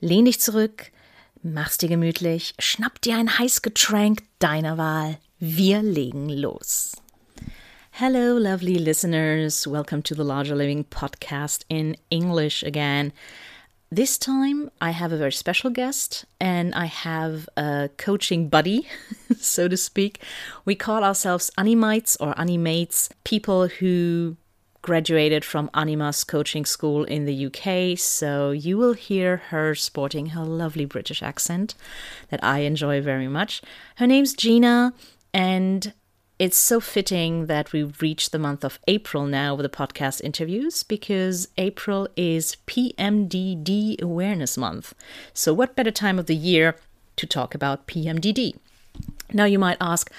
Lehn dich zurück, mach's dir gemütlich, schnapp dir ein Heißgetränk deiner Wahl. Wir legen los. Hello, lovely listeners. Welcome to the Larger Living podcast in English again. This time I have a very special guest and I have a coaching buddy, so to speak. We call ourselves Animites or Animates, people who graduated from Animas coaching school in the UK, so you will hear her sporting her lovely British accent that I enjoy very much. Her name's Gina, and it's so fitting that we've reached the month of April now with the podcast interviews because April is PMDD Awareness Month. So, what better time of the year to talk about PMDD? Now, you might ask,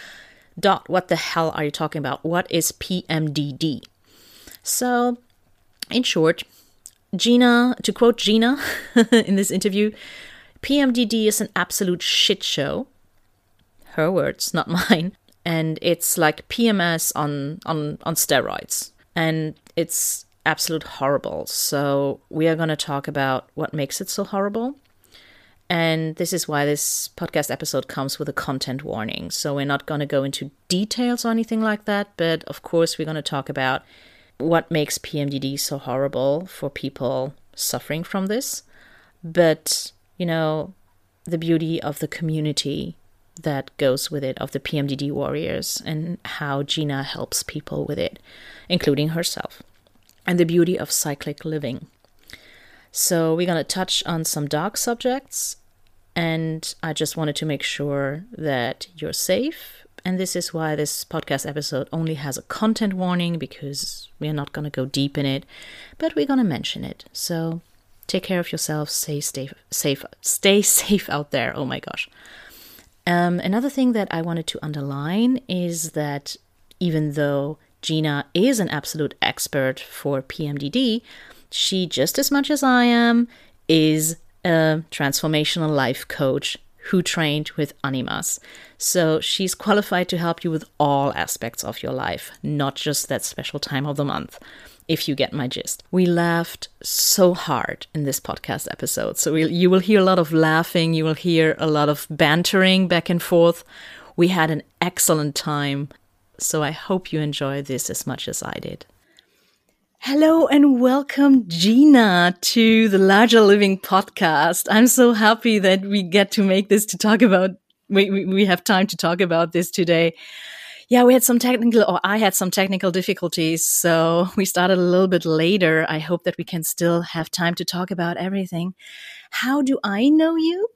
Dot, what the hell are you talking about? What is PMDD? So, in short, Gina, to quote Gina in this interview, PMDD is an absolute shit show. Her words, not mine. And it's like PMS on, on, on steroids. And it's absolute horrible. So, we are going to talk about what makes it so horrible. And this is why this podcast episode comes with a content warning. So, we're not going to go into details or anything like that. But of course, we're going to talk about what makes PMDD so horrible for people suffering from this, but you know, the beauty of the community that goes with it, of the PMDD warriors, and how Gina helps people with it, including herself, and the beauty of cyclic living. So, we're going to touch on some dark subjects, and I just wanted to make sure that you're safe and this is why this podcast episode only has a content warning because we are not going to go deep in it, but we're going to mention it. So take care of yourself, stay safe, safe, stay safe out there. Oh my gosh. Um, another thing that I wanted to underline is that even though Gina is an absolute expert for PMDD, she just as much as I am is a transformational life coach who trained with Animas. So she's qualified to help you with all aspects of your life, not just that special time of the month. If you get my gist, we laughed so hard in this podcast episode. So we, you will hear a lot of laughing, you will hear a lot of bantering back and forth. We had an excellent time. So I hope you enjoy this as much as I did. Hello and welcome, Gina, to the Larger Living podcast. I'm so happy that we get to make this to talk about, we, we, have time to talk about this today. Yeah, we had some technical, or I had some technical difficulties, so we started a little bit later. I hope that we can still have time to talk about everything. How do I know you?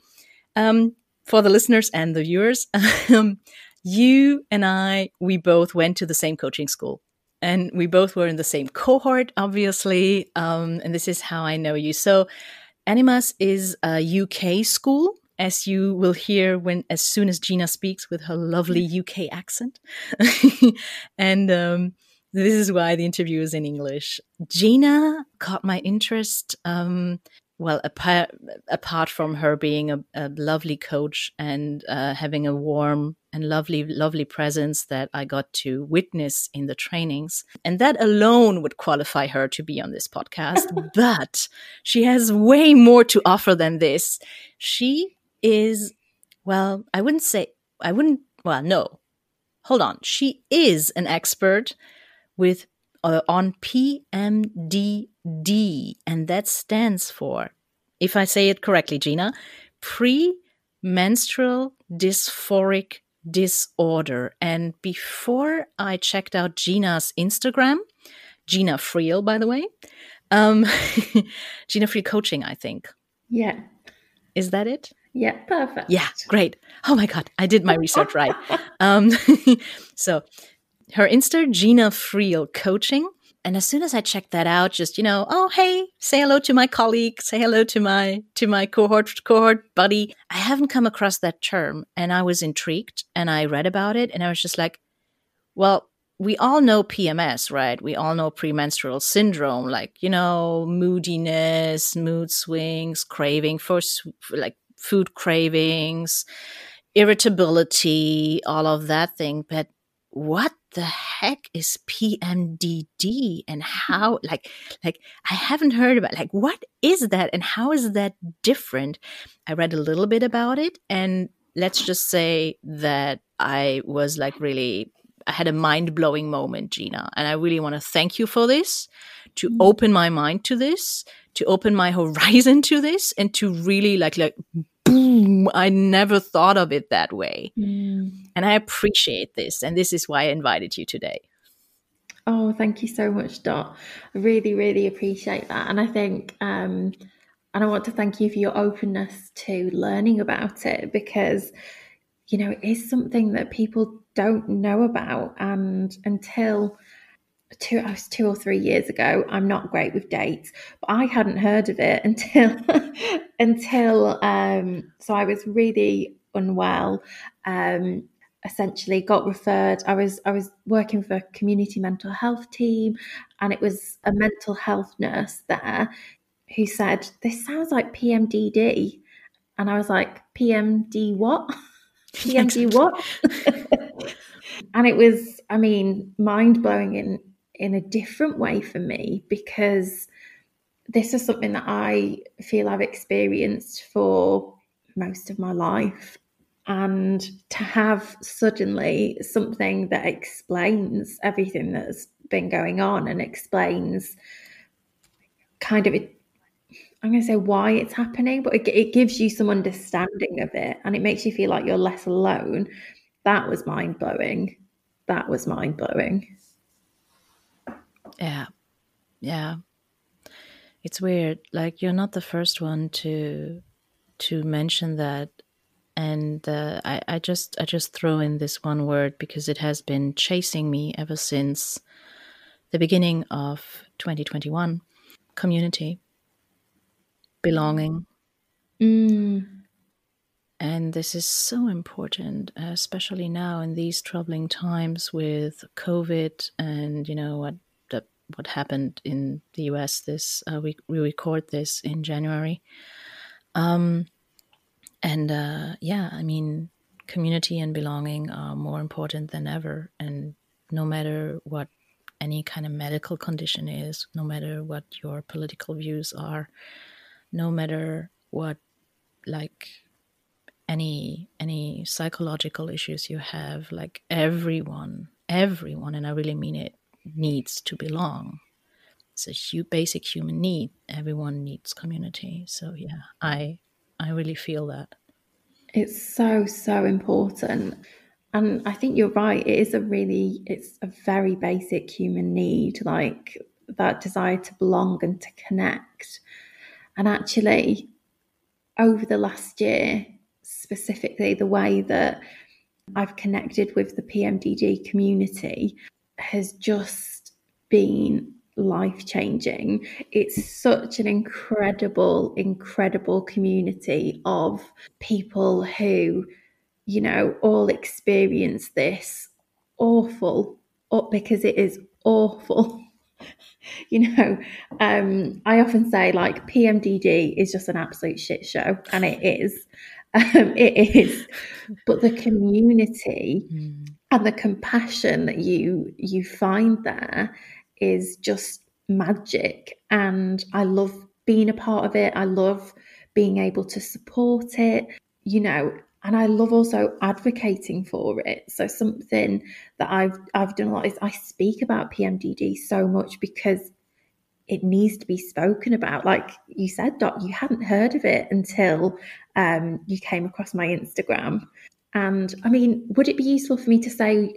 Um, for the listeners and the viewers, um, you and I, we both went to the same coaching school and we both were in the same cohort, obviously. Um, and this is how I know you. So, Animas is a UK school, as you will hear when as soon as Gina speaks with her lovely UK accent. and um, this is why the interview is in English. Gina caught my interest. Um, well, apart, apart from her being a, a lovely coach and uh, having a warm and lovely, lovely presence that I got to witness in the trainings. And that alone would qualify her to be on this podcast. but she has way more to offer than this. She is, well, I wouldn't say, I wouldn't, well, no. Hold on. She is an expert with uh, on PMDD, and that stands for, if I say it correctly, Gina, pre menstrual dysphoric disorder. And before I checked out Gina's Instagram, Gina Friel, by the way, um, Gina Friel Coaching, I think. Yeah. Is that it? Yeah, perfect. Yeah, great. Oh my God, I did my research right. Um, so her Insta, Gina Friel Coaching. And as soon as I checked that out, just you know, oh hey, say hello to my colleague, say hello to my to my cohort cohort buddy. I haven't come across that term, and I was intrigued, and I read about it, and I was just like, well, we all know PMS, right? We all know premenstrual syndrome, like you know, moodiness, mood swings, craving for like food cravings, irritability, all of that thing. But what the heck is PMDD and how like like I haven't heard about like what is that and how is that different? I read a little bit about it and let's just say that I was like really I had a mind-blowing moment, Gina, and I really want to thank you for this to mm. open my mind to this, to open my horizon to this and to really like like boom, I never thought of it that way. Mm. And I appreciate this. And this is why I invited you today. Oh, thank you so much, Dot. I really, really appreciate that. And I think, um, and I want to thank you for your openness to learning about it because, you know, it is something that people don't know about. And until two I was two or three years ago. I'm not great with dates, but I hadn't heard of it until until um, so I was really unwell. Um, essentially got referred i was i was working for a community mental health team and it was a mental health nurse there who said this sounds like pmdd and i was like pmd what? Pmd what? And it was i mean mind blowing in in a different way for me because this is something that I feel I've experienced for most of my life. And to have suddenly something that explains everything that's been going on and explains kind of it, I'm going to say why it's happening, but it, it gives you some understanding of it and it makes you feel like you're less alone. That was mind blowing. That was mind blowing. Yeah. Yeah. It's weird. Like you're not the first one to to mention that and uh, I, I just I just throw in this one word because it has been chasing me ever since the beginning of 2021. Community, belonging, mm. and this is so important, especially now in these troubling times with COVID and you know what what happened in the US. This uh, we we record this in January, um, and uh, yeah, I mean, community and belonging are more important than ever. And no matter what any kind of medical condition is, no matter what your political views are, no matter what like any any psychological issues you have, like everyone, everyone, and I really mean it, needs to belong. It's a basic human need. Everyone needs community. So yeah, I I really feel that. It's so so important. And I think you're right. It is a really, it's a very basic human need, like that desire to belong and to connect. And actually, over the last year, specifically, the way that I've connected with the PMDD community has just been life changing. It's such an incredible, incredible community of people who, you know, all experience this awful, because it is awful. you know, um, I often say like PMDD is just an absolute shit show, and it is. Um, it is, but the community mm and the compassion that you you find there is just magic. And i love being a part of it. I love being able to support it you know and i love also advocating for it. So something that i've i've done a lot is i speak about pmdd so much because it needs to be spoken about. Like you said Dot you hadn't heard of it until um, you came across my instagram. And I mean, would it be useful for me to say,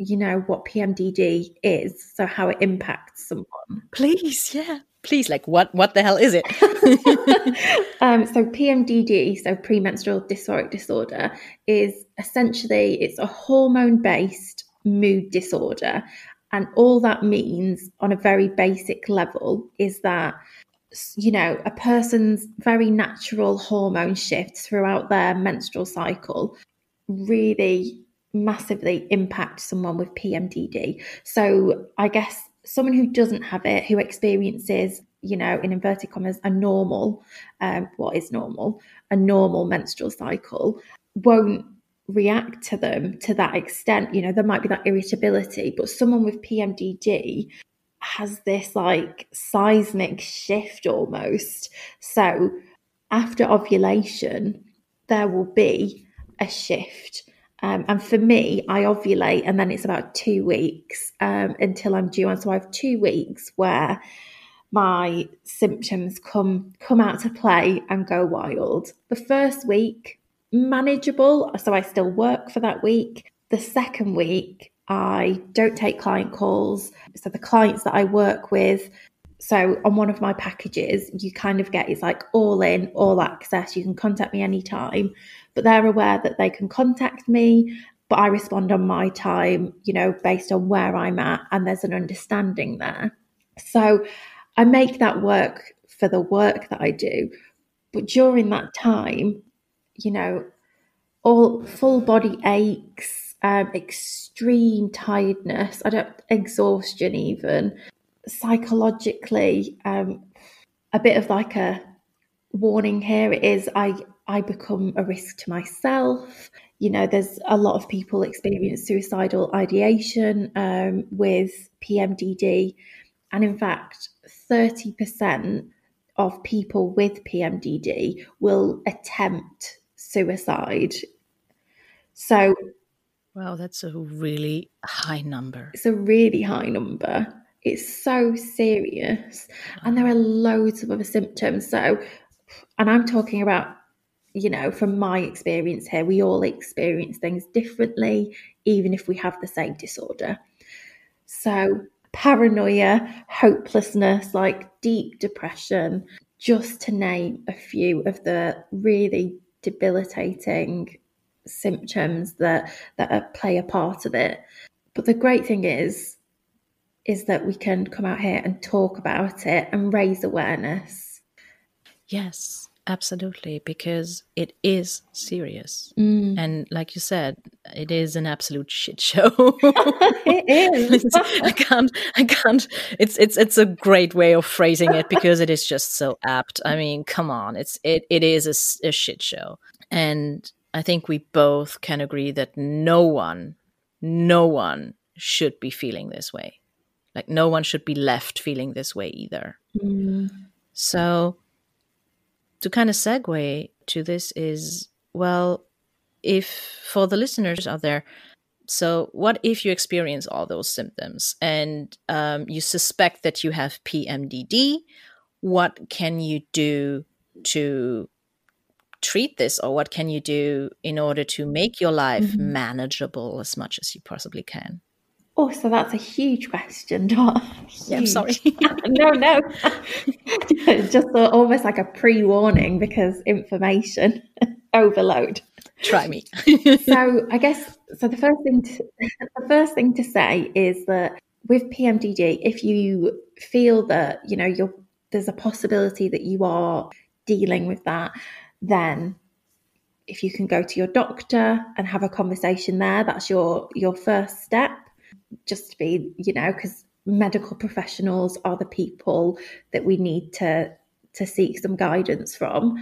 you know, what PMDD is, so how it impacts someone? Please, yeah. Please, like what what the hell is it? um, so PMDD, so premenstrual dysphoric disorder, is essentially it's a hormone-based mood disorder. And all that means on a very basic level is that you know, a person's very natural hormone shifts throughout their menstrual cycle really massively impact someone with PMDD. So I guess someone who doesn't have it, who experiences, you know, in inverted commas, a normal, um, what is normal, a normal menstrual cycle, won't react to them to that extent. You know, there might be that irritability, but someone with PMDD has this like seismic shift almost. So after ovulation, there will be a shift. Um, and for me, I ovulate and then it's about two weeks um, until I'm due. And so I have two weeks where my symptoms come come out to play and go wild. The first week, manageable, so I still work for that week. The second week, I don't take client calls. So the clients that I work with, so on one of my packages, you kind of get it's like all in, all access. You can contact me anytime, but they're aware that they can contact me, but I respond on my time, you know, based on where I'm at, and there's an understanding there. So I make that work for the work that I do. But during that time, you know, all full body aches, um, extreme tiredness, I don't exhaustion even, psychologically, um, a bit of like a warning here is I I become a risk to myself. You know, there's a lot of people experience suicidal ideation um, with PMDD, and in fact, thirty percent of people with PMDD will attempt suicide. So Wow, that's a really high number. It's a really high number. It's so serious. And there are loads of other symptoms. So, and I'm talking about, you know, from my experience here, we all experience things differently, even if we have the same disorder. So, paranoia, hopelessness, like deep depression, just to name a few of the really debilitating symptoms that that play a part of it. But the great thing is is that we can come out here and talk about it and raise awareness. Yes, absolutely, because it is serious. Mm. And like you said, it is an absolute shit show. it is. I can't I can't it's it's it's a great way of phrasing it because it is just so apt. I mean, come on. It's it it is a, a shit show. And I think we both can agree that no one, no one should be feeling this way. Like, no one should be left feeling this way either. Mm. So, to kind of segue to this is well, if for the listeners out there, so what if you experience all those symptoms and um, you suspect that you have PMDD? What can you do to treat this or what can you do in order to make your life mm-hmm. manageable as much as you possibly can oh so that's a huge question Dot. yeah i'm sorry. No no. Just a, almost like a pre-warning because information overload. Try me. So i guess so the first thing to, the first thing to say is that with pmdd if you feel that you know you're there's a possibility that you are dealing with that then if you can go to your doctor and have a conversation there that's your your first step just to be you know because medical professionals are the people that we need to to seek some guidance from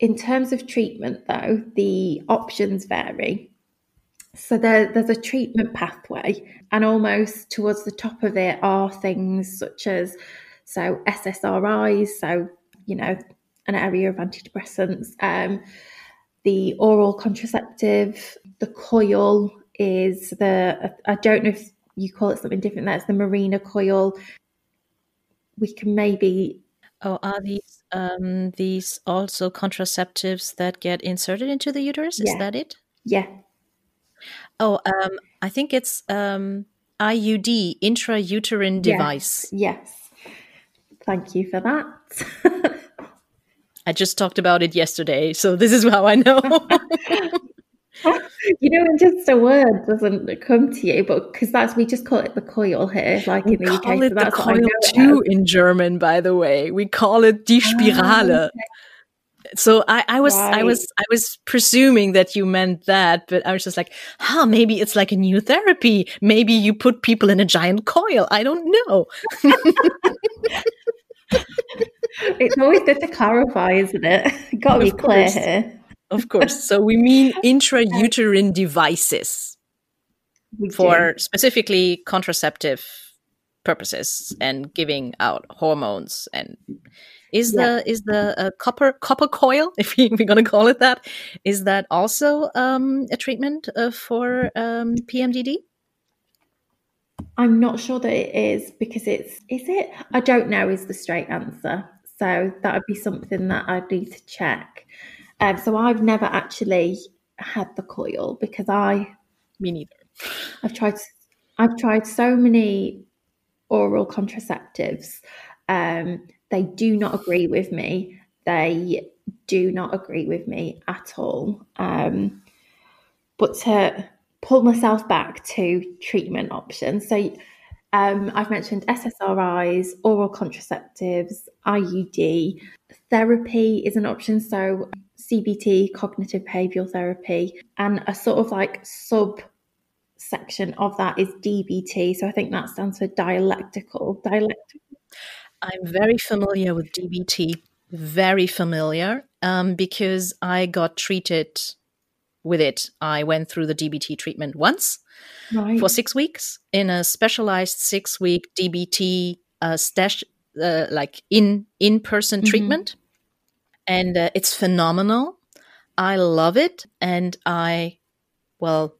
in terms of treatment though the options vary so there, there's a treatment pathway and almost towards the top of it are things such as so ssris so you know an area of antidepressants. Um, the oral contraceptive, the coil is the, I don't know if you call it something different, that's the Mirena coil. We can maybe. Oh, are these um, these also contraceptives that get inserted into the uterus? Is that it? Yeah. Oh, um, I think it's um, IUD, intrauterine device. Yes. yes. Thank you for that. I just talked about it yesterday, so this is how I know. you know, just a word doesn't come to you, but because that's we just call it the coil here, like we in the UK. Call it so the coil too in German, by the way. We call it die ah, Spirale. Oh, okay. So I, I was right. I was I was presuming that you meant that, but I was just like, huh, maybe it's like a new therapy. Maybe you put people in a giant coil. I don't know. it's always good to clarify, isn't it? Got to be clear here. Of course. So we mean intrauterine devices we for do. specifically contraceptive purposes and giving out hormones and is yeah. the is the uh, copper copper coil if, we, are going to call it that is that also um, a treatment uh, for um, pmdd i'm not sure that it is because it's is it i don't know is the straight answer so that would be something that I'd need to check. Um, so I've never actually had the coil because I me neither. I've tried I've tried so many oral contraceptives. Um, they do not agree with me. They do not agree with me at all. Um, but to pull myself back to treatment options, so um, I've mentioned SSRIs, oral contraceptives, IUD. Therapy is an option. So, CBT, cognitive behavioral therapy, and a sort of like sub section of that is DBT. So, I think that stands for dialectical. Dialectical. I'm very familiar with DBT, very familiar, um, because I got treated with it. I went through the DBT treatment once right. for six weeks in a specialized six week DBT uh, stash, uh, like in in person mm-hmm. treatment, and uh, it's phenomenal. I love it, and I, well,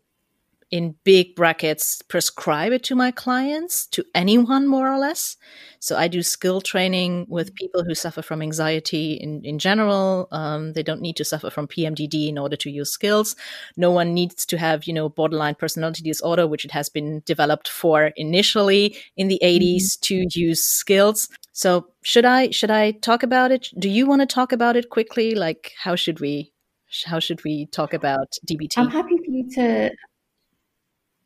in big brackets prescribe it to my clients to anyone more or less so i do skill training with people who suffer from anxiety in, in general um, they don't need to suffer from pmdd in order to use skills no one needs to have you know borderline personality disorder which it has been developed for initially in the 80s mm-hmm. to use skills so should i should i talk about it do you want to talk about it quickly like how should we how should we talk about dbt i'm happy for you to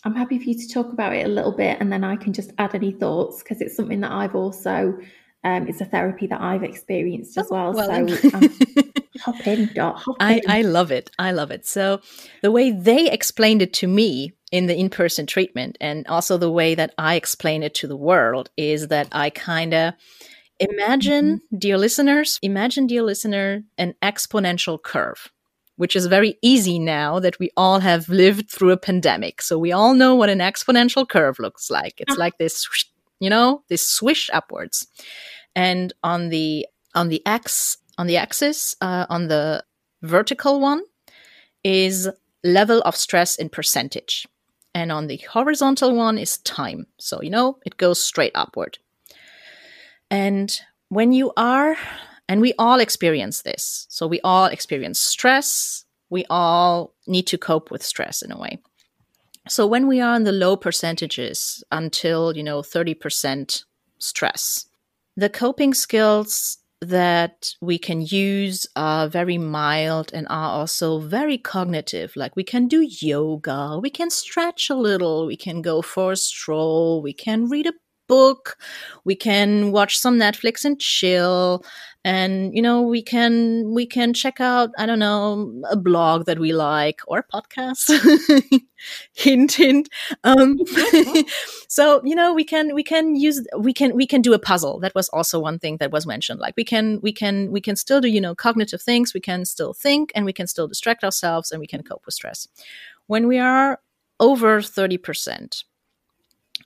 I'm happy for you to talk about it a little bit and then I can just add any thoughts because it's something that I've also, um, it's a therapy that I've experienced as well. well so hop in, Dot. Hop I, in. I love it. I love it. So the way they explained it to me in the in person treatment and also the way that I explain it to the world is that I kind of imagine, mm-hmm. dear listeners, imagine, dear listener, an exponential curve which is very easy now that we all have lived through a pandemic. So we all know what an exponential curve looks like. It's like this, you know, this swish upwards. And on the on the x on the axis uh, on the vertical one is level of stress in percentage, and on the horizontal one is time. So you know it goes straight upward. And when you are and we all experience this. So we all experience stress. We all need to cope with stress in a way. So when we are in the low percentages until, you know, 30% stress, the coping skills that we can use are very mild and are also very cognitive. Like we can do yoga, we can stretch a little, we can go for a stroll, we can read a book, we can watch some Netflix and chill. And you know we can we can check out i don't know a blog that we like or a podcast. Hint hint. Um, so you know we can we can use we can we can do a puzzle. That was also one thing that was mentioned. Like we can we can we can still do you know cognitive things. We can still think and we can still distract ourselves and we can cope with stress. When we are over 30%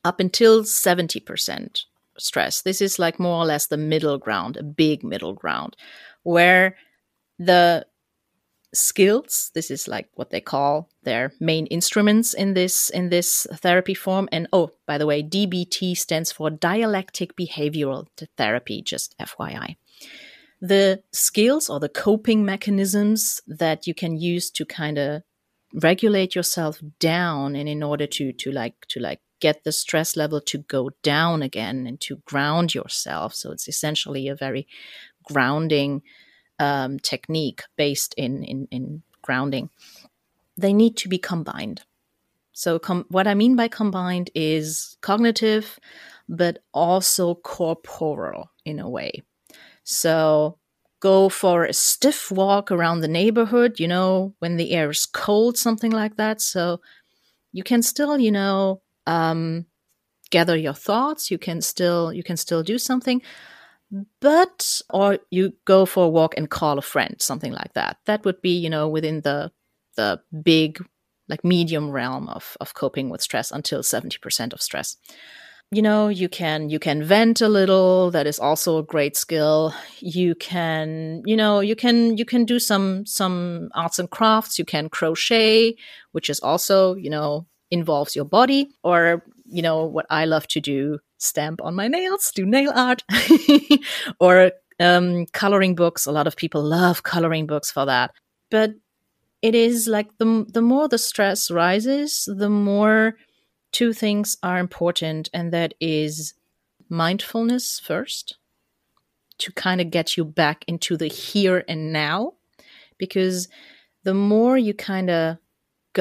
up until 70% stress. This is like more or less the middle ground, a big middle ground, where the skills this is like what they call their main instruments in this in this therapy form and oh by the way dbt stands for dialectic behavioral therapy just fyi the skills or the coping mechanisms that you can use to kind of regulate yourself down and in order to to like to like get the stress level to go down again and to ground yourself. So it's essentially a very grounding um, technique based in, in in grounding. They need to be combined. So com- what i mean by combined is cognitive but also corporal in a way. So go for a stiff walk around the neighborhood, you know, when the air is cold, something like that. So you can still, you know, um, gather your thoughts. You can still you can still do something, but or you go for a walk and call a friend, something like that. That would be, you know, within the the big like medium realm of of coping with stress until 70% of stress you know you can you can vent a little that is also a great skill you can you know you can you can do some some arts and crafts you can crochet which is also you know involves your body or you know what i love to do stamp on my nails do nail art or um, coloring books. A lot of people love coloring books for that. But it is like the the more the stress rises the more two things are important, and that is mindfulness first, to kind of get you back into the here and now, because the more you kind of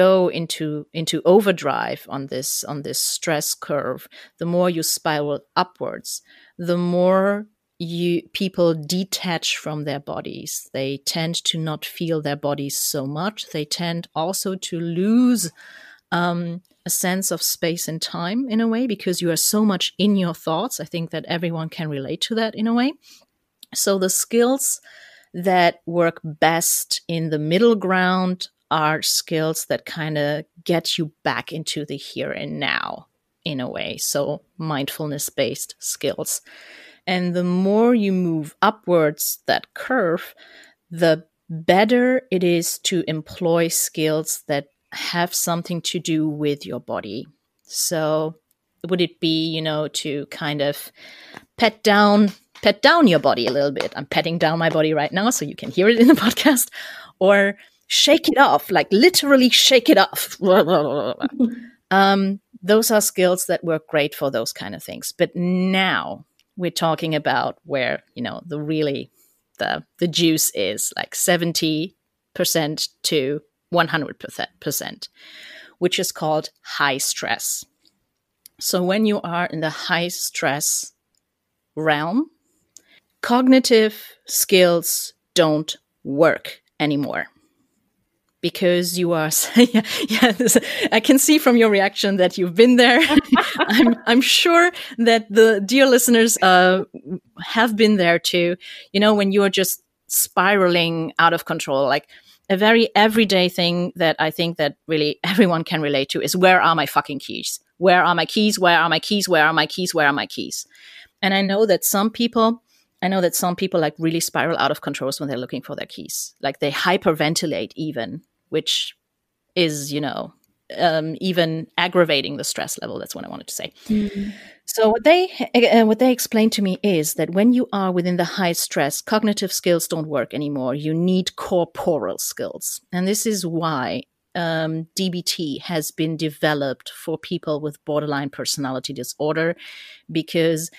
go into into overdrive on this on this stress curve the more you spiral upwards the more you people detach from their bodies they tend to not feel their bodies so much they tend also to lose um, a sense of space and time in a way because you are so much in your thoughts. I think that everyone can relate to that in a way. So the skills that work best in the middle ground are skills that kind of get you back into the here and now in a way. So mindfulness based skills. And the more you move upwards that curve, the better it is to employ skills that have something to do with your body. So would it be, you know, to kind of pet down pet down your body a little bit. I'm petting down my body right now so you can hear it in the podcast or shake it off, like literally shake it off. um, those are skills that work great for those kind of things. But now we're talking about where, you know, the really the the juice is like 70% to 100%, which is called high stress. So when you are in the high stress realm, cognitive skills don't work anymore because you are yeah, yeah this, i can see from your reaction that you've been there I'm, I'm sure that the dear listeners uh, have been there too you know when you're just spiraling out of control like a very everyday thing that I think that really everyone can relate to is where are my fucking keys? Where are my keys? Where are my keys? Where are my keys? Where are my keys? And I know that some people, I know that some people like really spiral out of controls when they're looking for their keys. Like they hyperventilate even, which is, you know, um, even aggravating the stress level. That's what I wanted to say. Mm-hmm. So what they uh, what they explained to me is that when you are within the high stress, cognitive skills don't work anymore. You need corporal skills, and this is why um, DBT has been developed for people with borderline personality disorder, because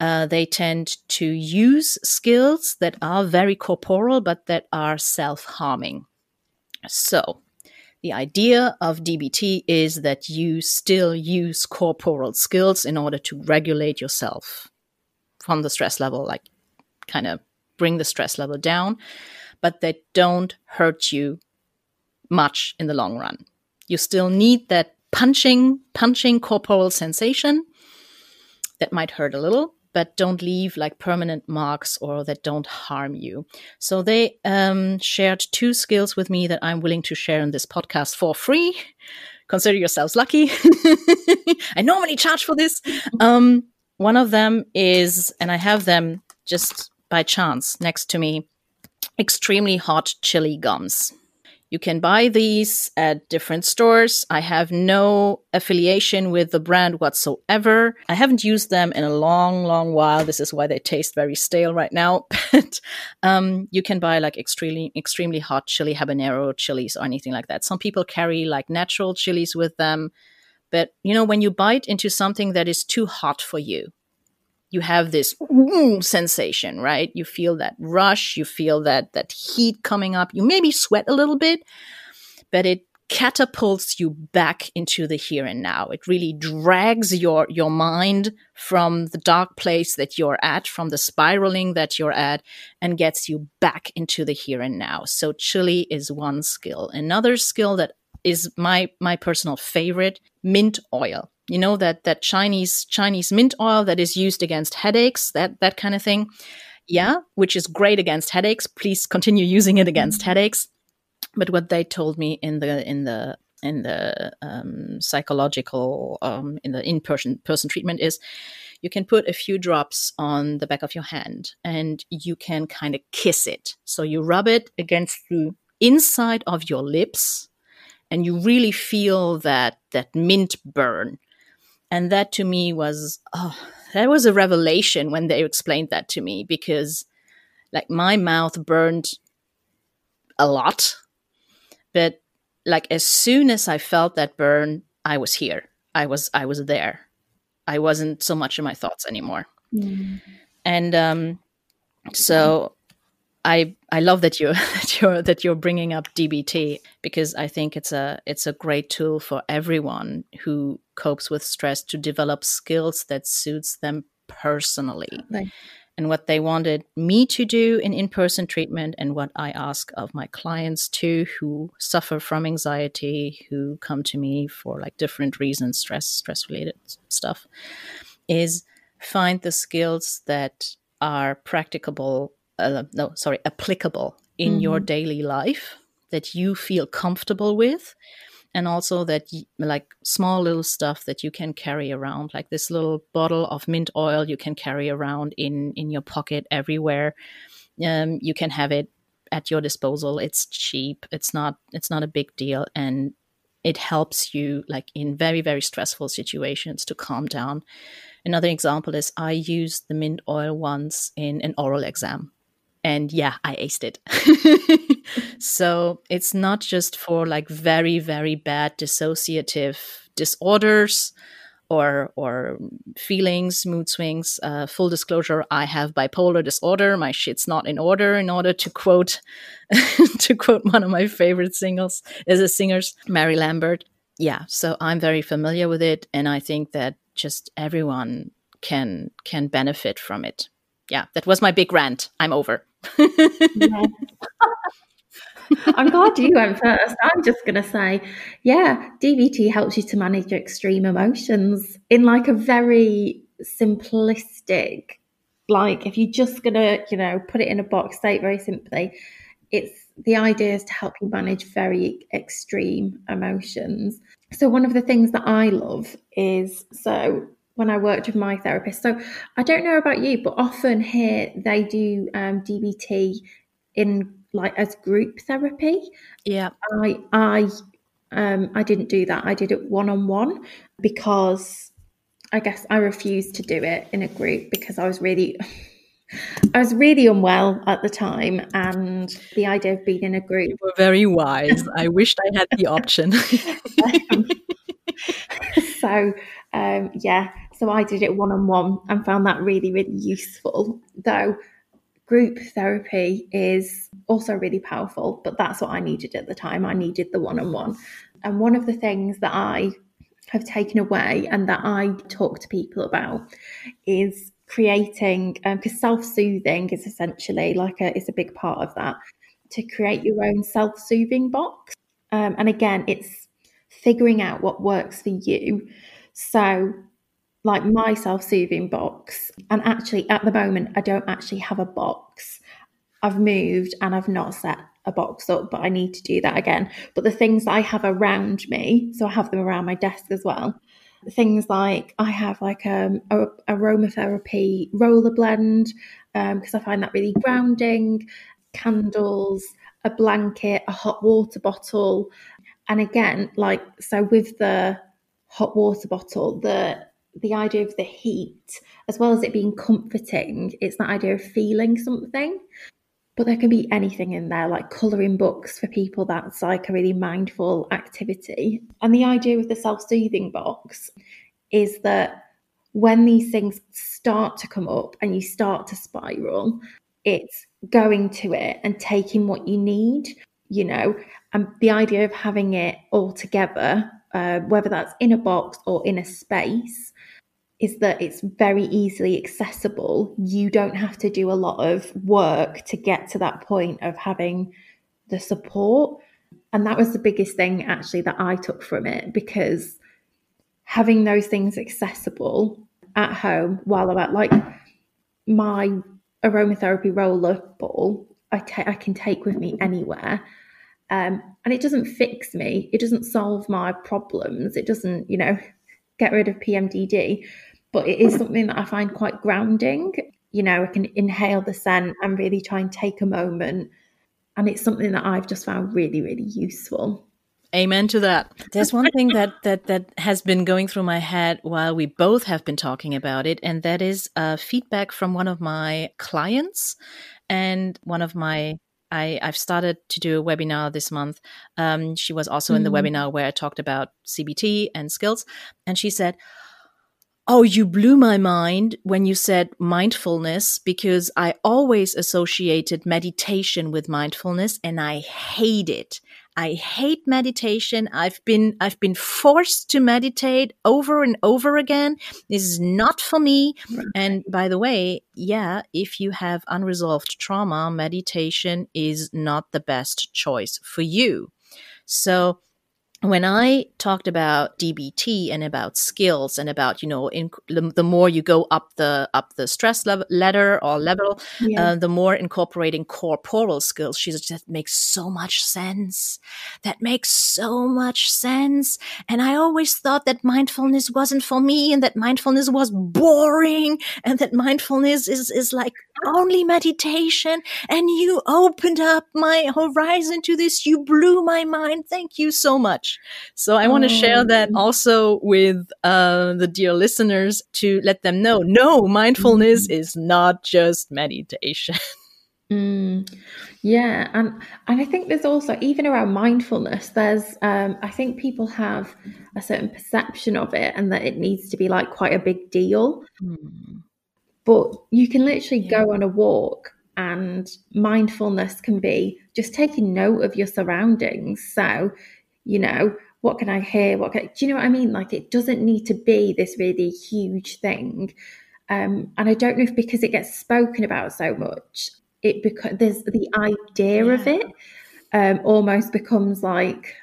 uh, they tend to use skills that are very corporal but that are self harming. So the idea of DBT is that you still use corporal skills in order to regulate yourself from the stress level, like kind of bring the stress level down, but they don't hurt you much in the long run. You still need that punching, punching corporal sensation that might hurt a little, but don't leave like permanent marks or that don't harm you. So they um, shared two skills with me that I'm willing to share in this podcast for free. Consider yourselves lucky. I normally charge for this. Um, one of them is, and I have them just by chance next to me, extremely hot chili gums. You can buy these at different stores. I have no affiliation with the brand whatsoever. I haven't used them in a long, long while. This is why they taste very stale right now. But um, you can buy like extremely, extremely hot chili habanero chilies or anything like that. Some people carry like natural chilies with them. But you know, when you bite into something that is too hot for you, you have this sensation, right? You feel that rush, you feel that that heat coming up. You maybe sweat a little bit, but it catapults you back into the here and now. It really drags your your mind from the dark place that you're at, from the spiraling that you're at, and gets you back into the here and now. So chili is one skill. Another skill that is my my personal favorite, mint oil you know that that chinese chinese mint oil that is used against headaches that that kind of thing. Yeah which is great against headaches. Please continue using it against mm-hmm. headaches. But what they told me in the in the in the um, psychological um, in the in person person treatment is you can put a few drops on the back of your hand and you can kind of kiss it. So you rub it against the inside of your lips and you really feel that that mint burn and that to me was, oh, that was a revelation when they explained that to me because like my mouth burned a lot. But like as soon as I felt that burn, I was here. I was I was there. I wasn't so much in my thoughts anymore. Mm. And um so I I love that you that you're that you're bringing up DBT because I think it's a it's a great tool for everyone who copes with stress to develop skills that suits them personally. Right. And what they wanted me to do in in-person treatment and what I ask of my clients too who suffer from anxiety, who come to me for like different reasons, stress stress related stuff is find the skills that are practicable uh, no, sorry, applicable in mm-hmm. your daily life that you feel comfortable with and also that like small little stuff that you can carry around like this little bottle of mint oil you can carry around in in your pocket everywhere. Um, you can have it at your disposal. It's cheap. It's not it's not a big deal and it helps you like in very very stressful situations to calm down. Another example is i used the mint oil once in an oral exam and yeah i aced it. So it's not just for like very very bad dissociative disorders or or feelings mood swings. Uh, full disclosure i have bipolar disorder. My shit's not in order in order to quote to quote one of my favorite singles is a singers? Mary lambert. Yeah so i'm very familiar with it and i think that just everyone can can benefit from it. Yeah that was my big rant. I'm over I'm glad you went first. I'm just going to say, yeah, DBT helps you to manage extreme emotions in like a very simplistic, like if you're just going to, you know, put it in a box, say it very simply, it's the idea is to help you manage very extreme emotions. So, one of the things that I love is so when I worked with my therapist. So I don't know about you, but often here they do um, DBT in like as group therapy. Yeah, I I um, I didn't do that. I did it one on one because I guess I refused to do it in a group because I was really. I was really unwell at the time, and the idea of being in a group. You were very wise. I wished I had the option. um, so, um, yeah, so I did it one on one and found that really, really useful. Though group therapy is also really powerful, but that's what I needed at the time. I needed the one on one. And one of the things that I have taken away and that I talk to people about is creating because um, self-soothing is essentially like a a big part of that to create your own self-soothing box um, and again it's figuring out what works for you so like my self-soothing box and actually at the moment i don't actually have a box i've moved and i've not set a box up but i need to do that again but the things i have around me so i have them around my desk as well things like i have like um, a aromatherapy roller blend because um, i find that really grounding candles a blanket, a hot water bottle. And again, like, so with the hot water bottle, the the idea of the heat, as well as it being comforting, it's that idea of feeling something. But there can be anything in there, like colouring books for people that's like a really mindful activity. And the idea with the self soothing box is that when these things start to come up and you start to spiral, it's going to it and taking what you need, you know, and the idea of having it all together, uh, whether that's in a box or in a space, is that it's very easily accessible. You don't have to do a lot of work to get to that point of having the support. And that was the biggest thing actually that I took from it because having those things accessible at home while I'm at like my aromatherapy roller ball, I, ta- I can take with me anywhere. Um, and it doesn't fix me. It doesn't solve my problems. It doesn't, you know, get rid of PMDD, but it is something that I find quite grounding. You know, I can inhale the scent and really try and take a moment. And it's something that I've just found really, really useful. Amen to that. There's one thing that that that has been going through my head while we both have been talking about it, and that is uh, feedback from one of my clients and one of my. I, I've started to do a webinar this month. Um, she was also mm-hmm. in the mm-hmm. webinar where I talked about CBT and skills, and she said, Oh, you blew my mind when you said mindfulness because I always associated meditation with mindfulness and I hate it. I hate meditation. I've been I've been forced to meditate over and over again. This is not for me. Right. And by the way, yeah, if you have unresolved trauma, meditation is not the best choice for you. So when I talked about DBT and about skills and about you know in, the, more you go up the up the stress level ladder or level, yeah. uh, the more incorporating corporal skills. She said that makes so much sense. That makes so much sense. And I always thought that mindfulness wasn't for me, and that mindfulness was boring, and that mindfulness is is like only meditation. And you opened up my horizon to this. You blew my mind. Thank you so much. So I want to share that oh. also with uh, the dear listeners to let them know no, mindfulness mm. is not just meditation. Mm, yeah, and and I think there's also even around mindfulness. There's um, I think people have a certain perception of it, and that it needs to be like quite a big deal. Mm. But you can literally yeah. go on a walk, and mindfulness can be just taking note of your surroundings. So you know, what can I hear? What can, do you know what I mean? Like it doesn't need to be this really huge thing. Um, and I don't know if because it gets spoken about so much, it because there's the idea yeah. of it um, almost becomes like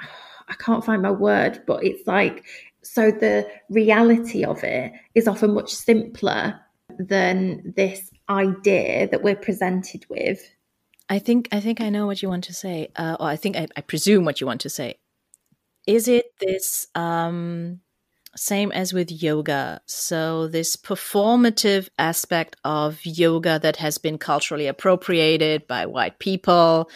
I can't find my word, but it's like so the reality of it is often much simpler than this idea that we're presented with. I think I think I know what you want to say, uh, or I think I, I, presume what you want to say. Is it this um, same as with yoga? So this performative aspect of yoga that has been culturally appropriated by white people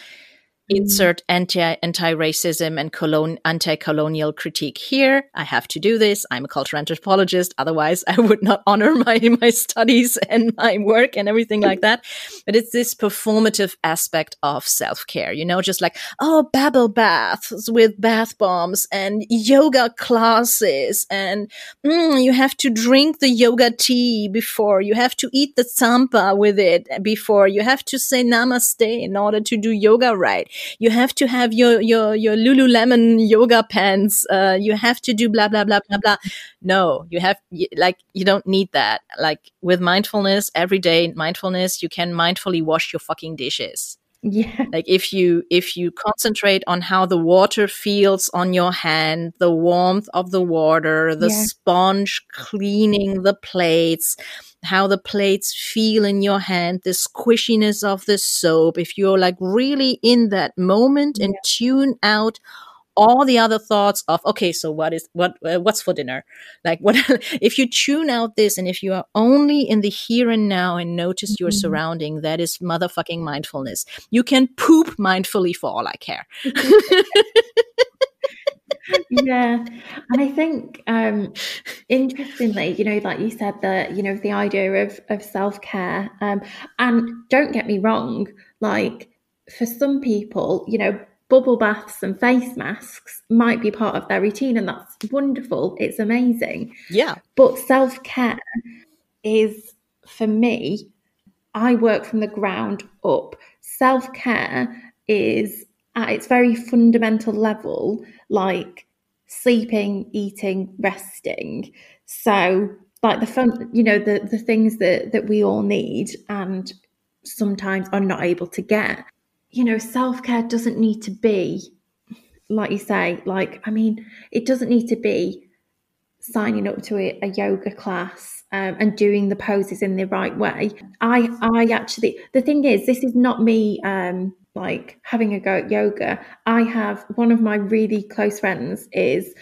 insert anti anti racism and colon anti colonial critique here. I have to do this. I'm a cultural anthropologist. Otherwise, I would not honor my my studies and my work and everything like that. But it's this performative aspect of self care. You know, just like oh, bubble baths with bath bombs and yoga classes, and mm, you have to drink the yoga tea before. You have to eat the tsampa with it before. You have to say namaste in order to do yoga right you have to have your your your Lululemon yoga pants. Uh, you have to do blah blah blah blah blah. No, you have like you don't need that. Like with mindfulness, every day mindfulness, you can mindfully wash your fucking dishes. Yeah. Like if you if you concentrate on how the water feels on your hand, the warmth of the water, the yeah. sponge cleaning the plates, how the plates feel in your hand, the squishiness of the soap, if you're like really in that moment yeah. and tune out all the other thoughts of okay so what is what uh, what's for dinner? Like what if you tune out this and if you are only in the here and now and notice mm-hmm. your surrounding that is motherfucking mindfulness. You can poop mindfully for all i care. Yeah and i think um interestingly you know like you said that you know the idea of of self-care um and don't get me wrong like for some people you know bubble baths and face masks might be part of their routine and that's wonderful. It's amazing. Yeah. But self-care is for me i work from the ground up. Self-care is at its very fundamental level like sleeping eating resting. So like the fun you know the the things that that we all need and sometimes are not able to get you know, self care doesn't need to be, like you say, like, I mean, it doesn't need to be signing up to a, a yoga class um, and doing the poses in the right way. I, I actually, the thing is, this is not me, um, like having a go at yoga. I have one of my really close friends is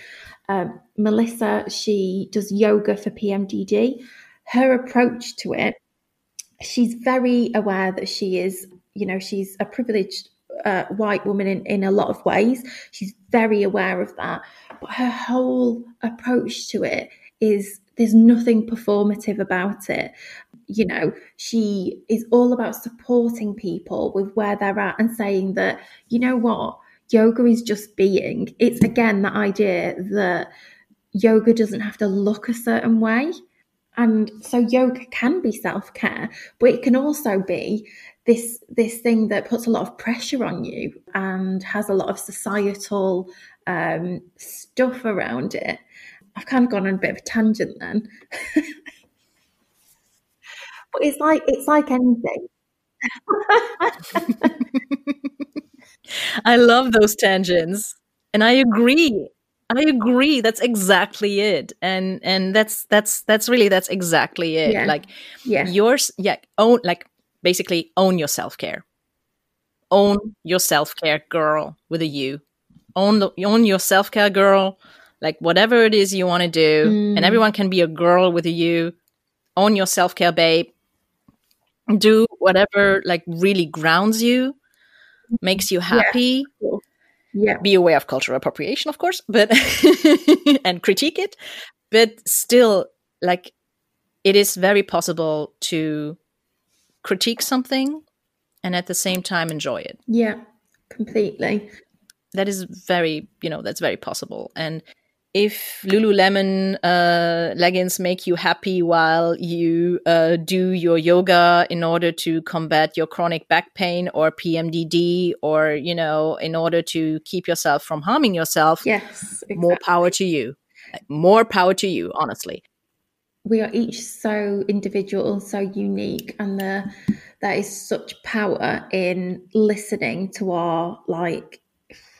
um, Melissa. She does yoga for PMDD. Her approach to it, she's very aware that she is you know, she's a privileged uh, white woman in, in a lot of ways. She's very aware of that. But her whole approach to it is there's nothing performative about it. You know, she is all about supporting people with where they're at and saying that, you know what, yoga is just being. It's again that idea that yoga doesn't have to look a certain way. And so yoga can be self care, but it can also be this this thing that puts a lot of pressure on you and has a lot of societal um, stuff around it. I've kind of gone on a bit of a tangent then, but it's like it's like anything. I love those tangents, and I agree. I agree. That's exactly it, and and that's that's that's really that's exactly it. Yeah. Like, yeah, yours, yeah. Own like basically own your self care. Own your self care, girl, with a U. Own the, own your self care, girl. Like whatever it is you want to do, mm. and everyone can be a girl with a U. Own your self care, babe. Do whatever like really grounds you, makes you happy. Yeah. Yeah. Be aware of cultural appropriation, of course, but and critique it. But still, like it is very possible to critique something and at the same time enjoy it. Yeah, completely. That is very, you know, that's very possible. And if Lululemon uh, leggings make you happy while you uh, do your yoga in order to combat your chronic back pain or PMDD, or you know, in order to keep yourself from harming yourself, yes, exactly. more power to you. More power to you, honestly we are each so individual, so unique, and there there is such power in listening to our like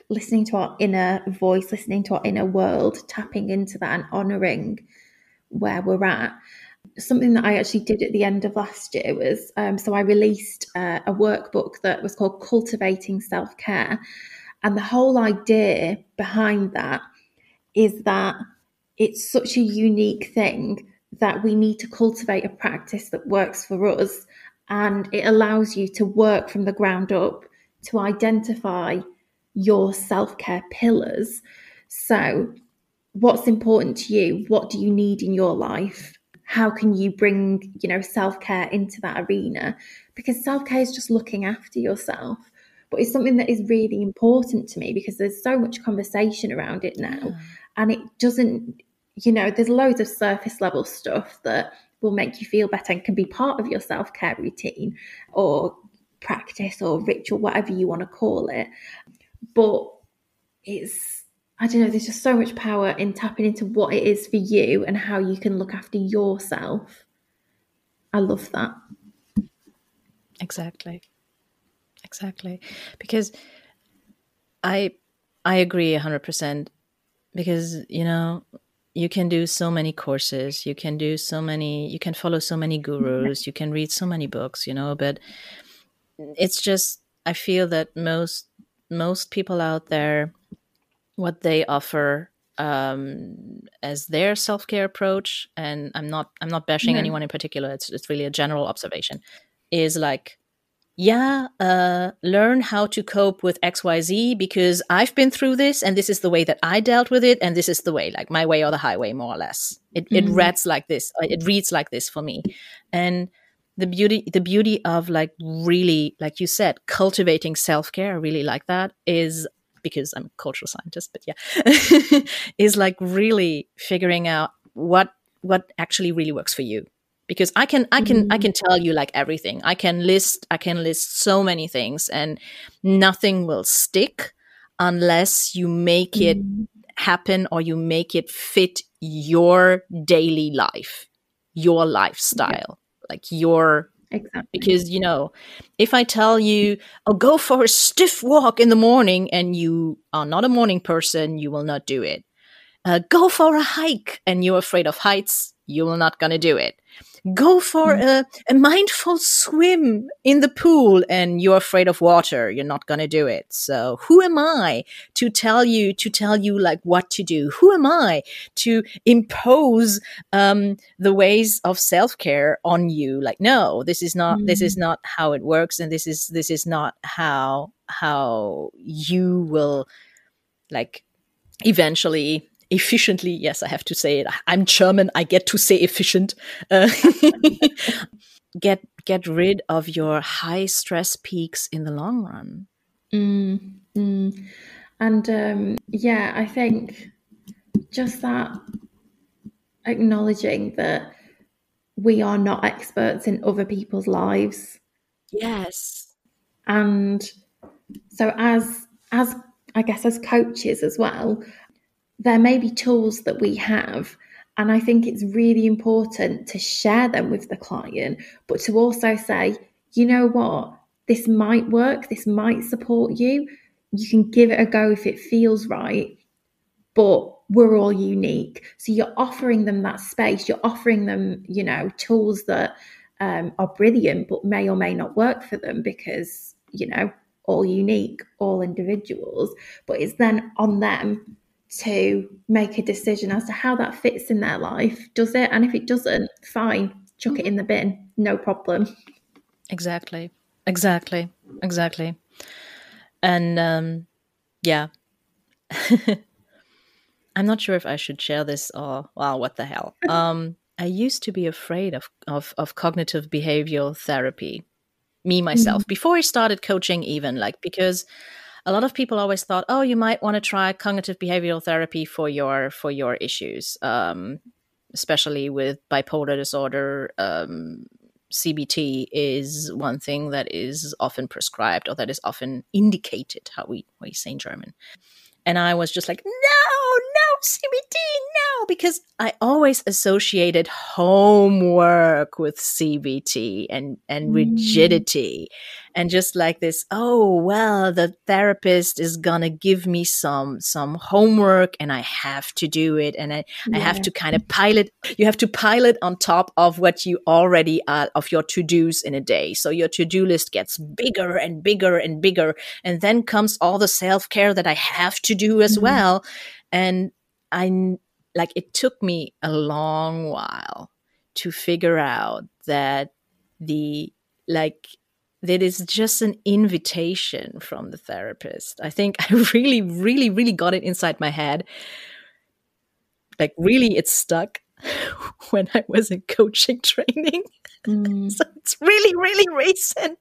listening to our inner voice, listening to our inner world, tapping into that and honoring where we're at. Something that I actually did at the end of last year was um, so I released uh, a workbook that was called Cultivating Self Care. And the whole idea behind that is that it's such a unique thing that we need to cultivate a practice that works for us. And it allows you to work from the ground up to identify your self care pillars. So, what's important to you? What do you need in your life? How can you bring, you know, self care into that arena? Because self care is just looking after yourself, but it's something that is really important to me because there's so much conversation around it now, yeah. and it doesn't you know, there's loads of surface level stuff that will make you feel better and can be part of your self care routine or practice or ritual, whatever you want to call it. But it's, I don't know, there's just so much power in tapping into what it is for you and how you can look after yourself. I love that. Exactly. Exactly. Because I I agree 100% because you know you can do so many courses you can do so many you can follow so many gurus you can read so many books you know but it's just i feel that most most people out there what they offer um, as their self care approach, and I'm not I'm not bashing No. anyone in particular. It's it's really a general observation. Is like, yeah, uh, learn how to cope with X Y Z because I've been through this, and this is the way that I dealt with it, and this is the way, like my way or the highway, more or less. It it Mhm. reads like this. uh, It reads like this for me, and the beauty the beauty of like really like you said cultivating self-care I really like that is because i'm a cultural scientist but yeah is like really figuring out what what actually really works for you because i can i can i can tell you like everything. I can list i can list so many things and nothing will stick unless you make it happen or you make it fit your daily life your lifestyle like your Exactly. because you know if i tell you oh go for a stiff walk in the morning and you are not a morning person you will not do it. Uh, go for a hike and you're afraid of heights you will not gonna do it go for a, a mindful swim in the pool and you're afraid of water. You're not gonna do it. So who am i to tell you to tell you like what to do? Who am i to impose um, the ways of self-care on you? Like no this is not this is not how it works and this is this is not how how you will like eventually efficiently. Yes i have to say it. I'm german. I get to say efficient. Uh, get get rid of your high stress peaks in the long run. Mm, mm. And um, yeah, I think just that acknowledging that we are not experts in other people's lives. yes. And so as as I guess as coaches as well, there may be tools that we have and I think it's really important to share them with the client, but to also say, you know what, this might work, this might support you. You can give it a go if it feels right, but we're all unique. So you're offering them that space, you're offering them, you know, tools that um, are brilliant, but may or may not work for them because, you know, all unique, all individuals. But it's then on them to make a decision as to how that fits in their life. Does it? And if it doesn't, fine, chuck it in the bin, no problem. Exactly. Exactly. Exactly. And um yeah. I'm not sure if I should share this or well, what the hell. Um I used to be afraid of of, of cognitive behavioral therapy. Me myself before I started coaching even like because a lot of people always thought, "Oh, you might want to try cognitive behavioral therapy for your for your issues." Um especially with bipolar disorder, um, CBT is one thing that is often prescribed or that is often indicated, how we, we say in German. And I was just like, no, no, CBT, no, because I always associated homework with CBT and, and rigidity. And just like this, oh, well, the therapist is going to give me some, some homework and I have to do it. And I, I have to kind of pilot, you have to pilot on top of what you already are of your to-dos in a day. So your to-do list gets bigger and bigger and bigger. And then comes all the self-care that I have to do as mm-hmm. well. And I like it took me a long while to figure out that the like that is just an invitation from the therapist. I think I really, really, really got it inside my head. Like really it stuck when I was in coaching training. Mm. So it's really, really recent.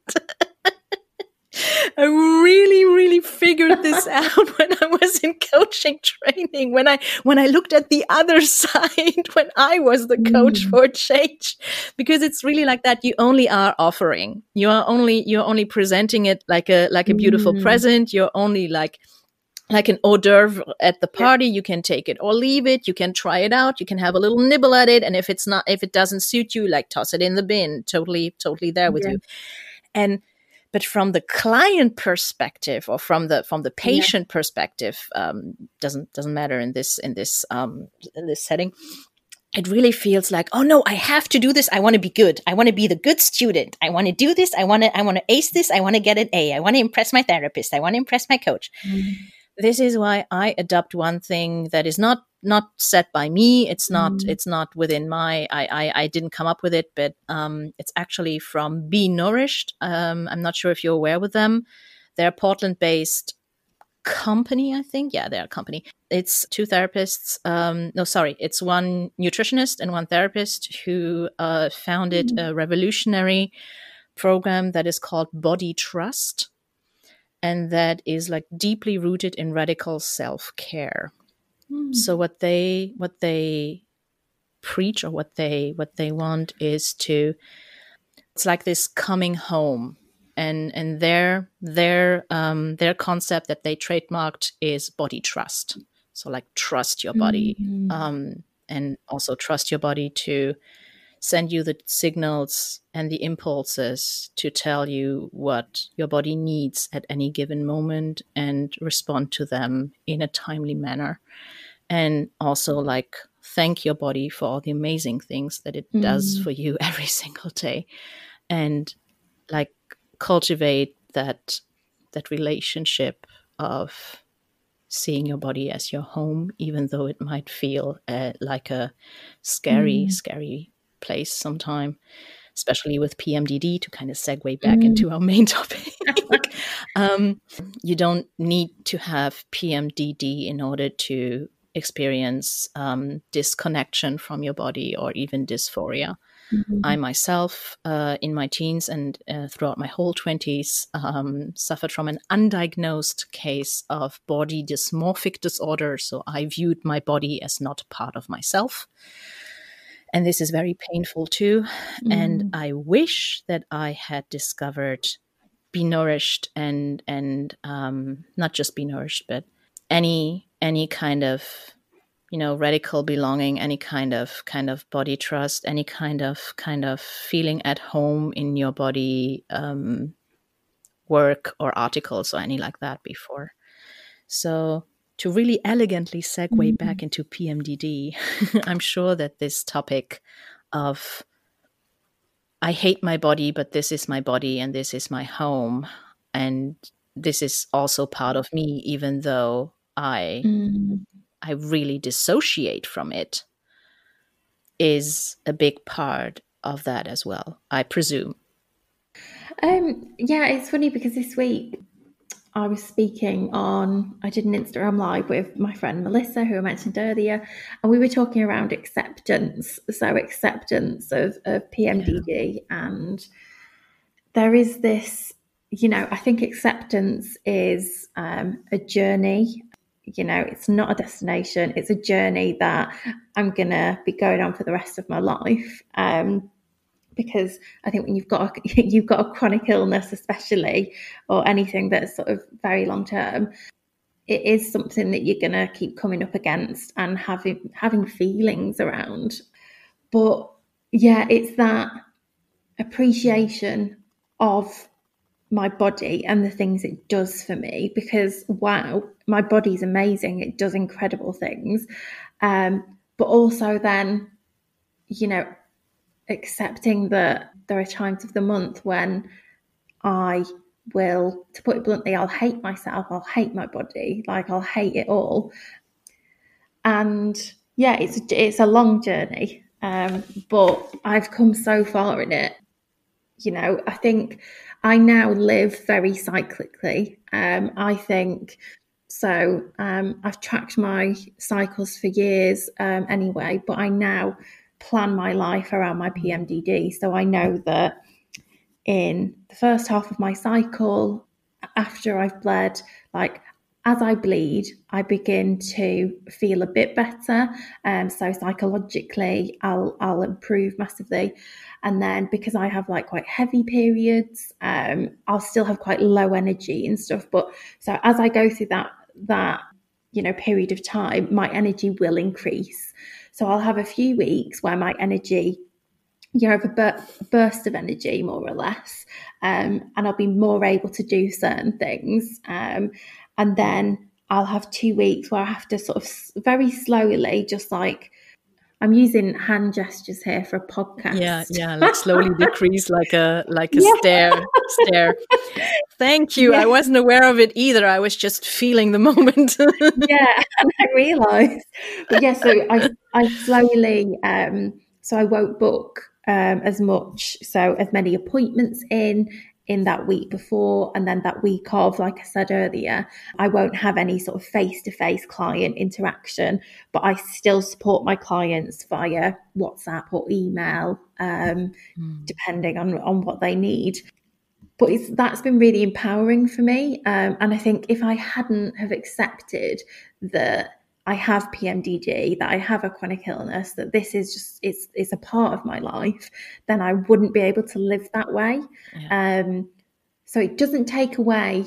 I really, really figured this out when I was in coaching training. When I when I looked at the other side, when I was the coach Mm. for change, because it's really like that. You only are offering. You are only you're only presenting it like a like a beautiful Mm. present. You're only like like an hors d'oeuvre at the party. You can take it or leave it. You can try it out. You can have a little nibble at it. And if it's not, if it doesn't suit you, like toss it in the bin. Totally, totally there with Yeah. you. And but from the client perspective or from the from the patient perspective, um, doesn't doesn't matter in this in this um, in this setting. It really feels like, oh no, I have to do this. I want to be good. I want to be the good student. I want to do this. I want to I want to ace this. I want to get an A. I want to impress my therapist. I want to impress my coach this is why I adopt one thing that is not not set by me. It's not mm. it's not within my I, I, I didn't come up with it, but um, it's actually from Be Nourished. Um, I'm not sure if you're aware with them. They're Portland based company, I think. Yeah, they're a company. It's two therapists. Um, no, sorry, it's one nutritionist and one therapist who uh, founded mm. a revolutionary program that is called Body Trust and that is like deeply rooted in radical self-care. Mm. So what they what they preach or what they what they want is to it's like this coming home and and their their um their concept that they trademarked is body trust so like trust your body mm-hmm. um and also trust your body to send you the signals and the impulses to tell you what your body needs at any given moment and respond to them in a timely manner. And also, like, thank your body for all the amazing things that it mm. does for you every single day. And, like, cultivate that that relationship of seeing your body as your home, even though it might feel uh, like a scary, mm. scary place sometime, especially with PMDD to kind of segue back mm. into our main topic. um, you don't need to have PMDD in order to experience um, disconnection from your body or even dysphoria. Mm-hmm. I myself, uh, in my teens and uh, throughout my whole 20s, um, suffered from an undiagnosed case of body dysmorphic disorder. So I viewed my body as not part of myself and this is very painful too mm. and i wish that i had discovered Be Nourished and and um, not just Be Nourished but any any kind of you know radical belonging any kind of kind of body trust any kind of kind of feeling at home in your body um, work or articles or any like that before so to really elegantly segue mm-hmm. back into PMDD, I'm sure that this topic of I hate my body, but this is my body and this is my home. And this is also part of me, even though I mm. I really dissociate from it, is a big part of that as well, I presume. Um, yeah, it's funny because this week I was speaking on, I did an Instagram live with my friend Melissa, who I mentioned earlier, and we were talking around acceptance. So, acceptance of, of PMDD. Yeah. And there is this, you know, I think acceptance is um, a journey. You know, it's not a destination, it's a journey that I'm going to be going on for the rest of my life. Um, because I think when you've got a, you've got a chronic illness, especially or anything that's sort of very long term, it is something that you're going to keep coming up against and having having feelings around. But yeah, it's that appreciation of my body and the things it does for me because wow, my body's amazing. It does incredible things. Um, but also then, you know, accepting that there are times of the month when I will, to put it bluntly, I'll hate myself, I'll hate my body, like I'll hate it all. And yeah, it's it's a long journey, um, but I've come so far in it. You know, I think I now live very cyclically. Um, I think so. Um, I've tracked my cycles for years um, anyway, but I now plan my life around my PMDD. So I know that in the first half of my cycle, after I've bled, like as I bleed, I begin to feel a bit better. Um, so psychologically, I'll I'll improve massively. And then because I have like quite heavy periods, um, I'll still have quite low energy and stuff. But so as I go through that that you know period of time, my energy will increase. So I'll have a few weeks where my energy, you know, have a bur- burst of energy more or less, um, and I'll be more able to do certain things. Um, and then I'll have two weeks where I have to sort of very slowly, just like I'm using hand gestures here for a podcast. Yeah, yeah, like slowly decrease like a like a yeah. stare stare. Thank you. Yeah. I wasn't aware of it either. I was just feeling the moment. yeah, and I realized. But yeah, so I I slowly um so I won't book um as much so as many appointments in in that week before and then that week of like i said earlier i won't have any sort of face-to-face client interaction but i still support my clients via WhatsApp or email um, mm. depending on, on what they need but it's that's been really empowering for me um, and i think if i hadn't have accepted that I have PMDD, that I have a chronic illness, that this is just it's it's a part of my life, then I wouldn't be able to live that way. Yeah. Um, so it doesn't take away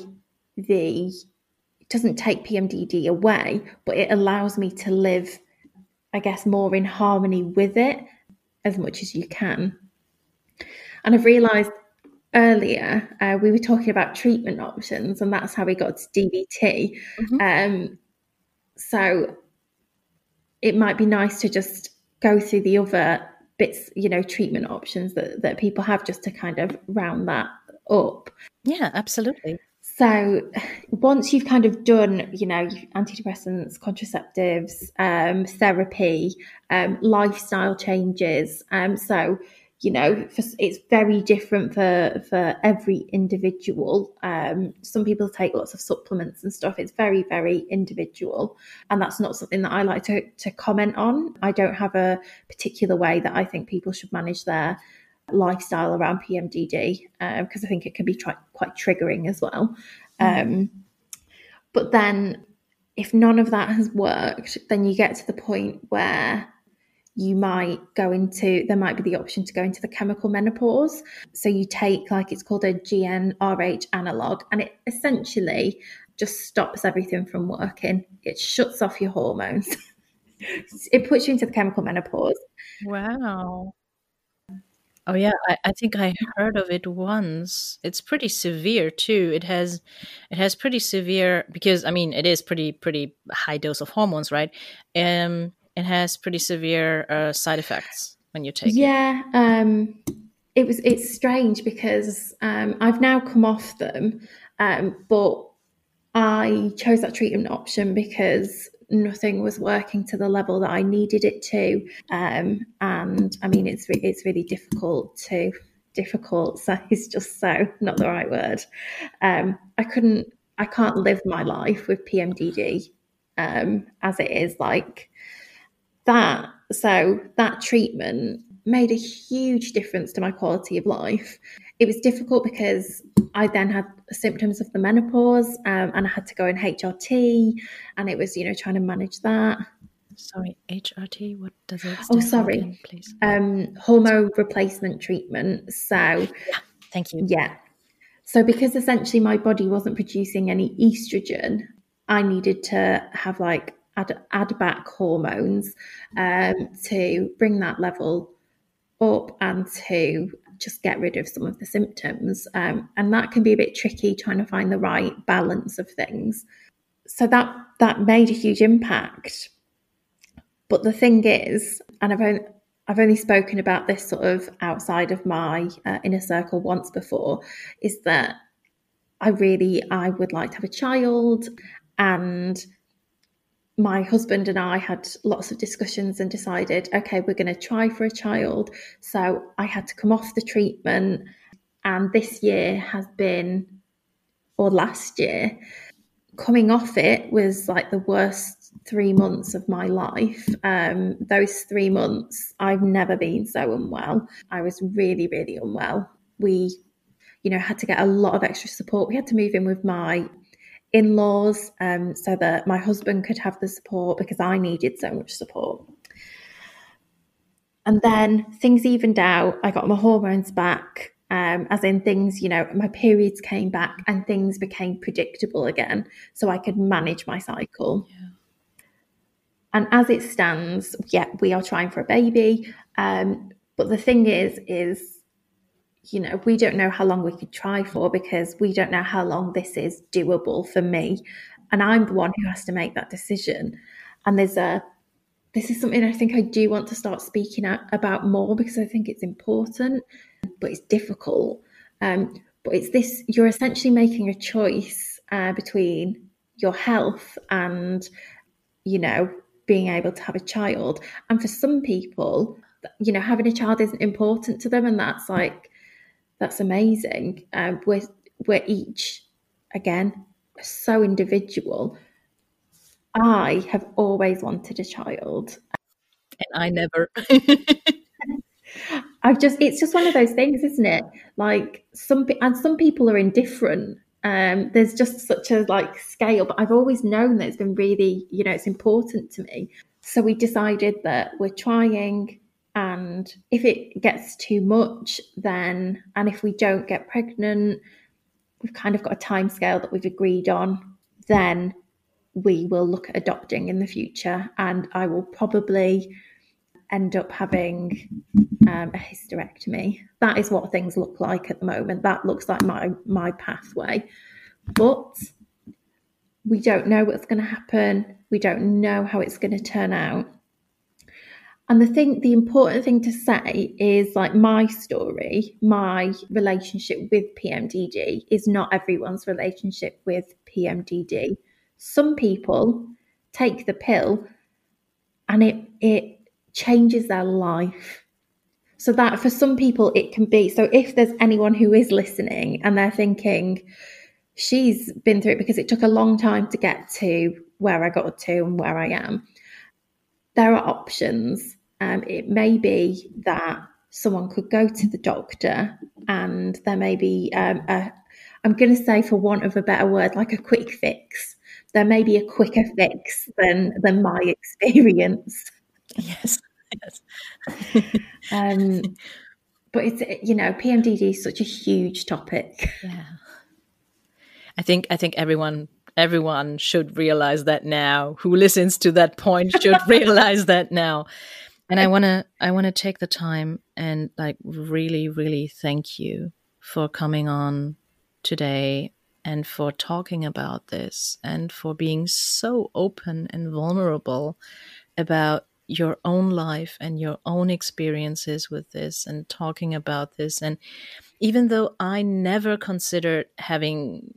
the it doesn't take PMDD away, but it allows me to live, I guess, more in harmony with it as much as you can. And I've realised earlier uh, we were talking about treatment options, and that's how we got to DBT. Mm-hmm. Um, so it might be nice to just go through the other bits, you know, treatment options that, that people have just to kind of round that up. Yeah, absolutely. So once you've kind of done, you know, antidepressants, contraceptives, um, therapy, um, lifestyle changes, um, so you know, for, it's very different for for every individual. Um, some people take lots of supplements and stuff. It's very very individual, and that's not something that I like to to comment on. I don't have a particular way that I think people should manage their lifestyle around PMDD because uh, I think it can be tri- quite triggering as well. Mm. Um, but then, if none of that has worked, then you get to the point where you might go into there might be the option to go into the chemical menopause. So you take like it's called a GnRH analog and it essentially just stops everything from working. It shuts off your hormones. It puts you into the chemical menopause. Wow. Oh yeah I, I think i heard of it once. It's pretty severe too. It has it has pretty severe because i mean it is pretty pretty high dose of hormones right? Um it has pretty severe uh, side effects when you take yeah, it. Yeah, um, it was. It's strange because um, I've now come off them, um, but I chose that treatment option because nothing was working to the level that I needed it to, um, and I mean it's re- it's really difficult to difficult. So it's just so not the right word. Um, I couldn't. I can't live my life with PMDD um, as it is. Like that so that treatment made a huge difference to my quality of life. It was difficult because I then had symptoms of the menopause um, and I had to go in HRT and it was, you know, trying to manage that. Sorry, HRT, what does it Oh, sorry. Again, please. Um, hormone replacement treatment. So, yeah, thank you. Yeah. So, because essentially my body wasn't producing any estrogen, I needed to have like add, add back hormones um, to bring that level up and to just get rid of some of the symptoms. Um, and that can be a bit tricky trying to find the right balance of things. So that that made a huge impact. But the thing is, and I've only, I've only spoken about this sort of outside of my uh, inner circle once before, is that I really I would like to have a child and my husband and I had lots of discussions and decided, okay, we're going to try for a child. So I had to come off the treatment. And this year has been, or last year, coming off it was like the worst three months of my life. Um, those three months, I've never been so unwell. I was really, really unwell. We, you know, had to get a lot of extra support. We had to move in with my in laws um, so that my husband could have the support because I needed so much support. And then things evened out. I got my hormones back, um, as in things, you know, my periods came back and things became predictable again. So I could manage my cycle. Yeah. And as it stands, yeah, we are trying for a baby. Um, but the thing is, is you know, we don't know how long we could try for because we don't know how long this is doable for me. And I'm the one who has to make that decision. And there's a this is something I think I do want to start speaking about more because I think it's important, but it's difficult. Um, but it's this you're essentially making a choice uh, between your health and, you know, being able to have a child. And for some people, you know, having a child isn't important to them, and that's like, that's amazing. Um, we're, we're each, again, so individual. I have always wanted a child. And I never. I've just, it's just one of those things, isn't it? Like some, and some people are indifferent. Um, there's just such a like scale, but I've always known that it's been really, you know, it's important to me. So we decided that we're trying, and if it gets too much, then, and if we don't get pregnant, we've kind of got a time scale that we've agreed on, then we will look at adopting in the future. And I will probably end up having um, a hysterectomy. That is what things look like at the moment. That looks like my my pathway, but we don't know what's going to happen. We don't know how it's going to turn out. And the thing, the important thing to say is like my story, my relationship with PMDD is not everyone's relationship with PMDD. Some people take the pill and it it changes their life. So that for some people it can be. So if there's anyone who is listening and they're thinking, she's been through it because it took a long time to get to where I got to and where I am. There are options. Um, it may be that someone could go to the doctor and there may be um, a, I'm going to say, for want of a better word, like a quick fix. There may be a quicker fix than than my experience. Yes. Yes. um, but it's you know PMDD is such a huge topic. Yeah. I think I think everyone everyone should realize that now. Who listens to that point should realize that now. And I want to I want to take the time and like really really thank you for coming on today and for talking about this and for being so open and vulnerable about your own life and your own experiences with this and talking about this. And even though I never considered having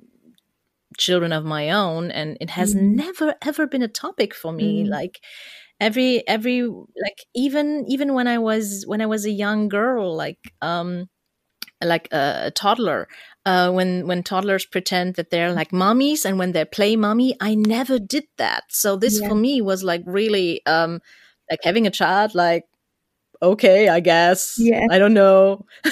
children of my own, and it has mm. never ever been a topic for me, mm. like every every like even even when i was when i was a young girl like um like a, a toddler uh, when when toddlers pretend that they're like mummies and when they play mummy i never did that so this yeah. for me was like really um like having a child like okay i guess yeah i don't know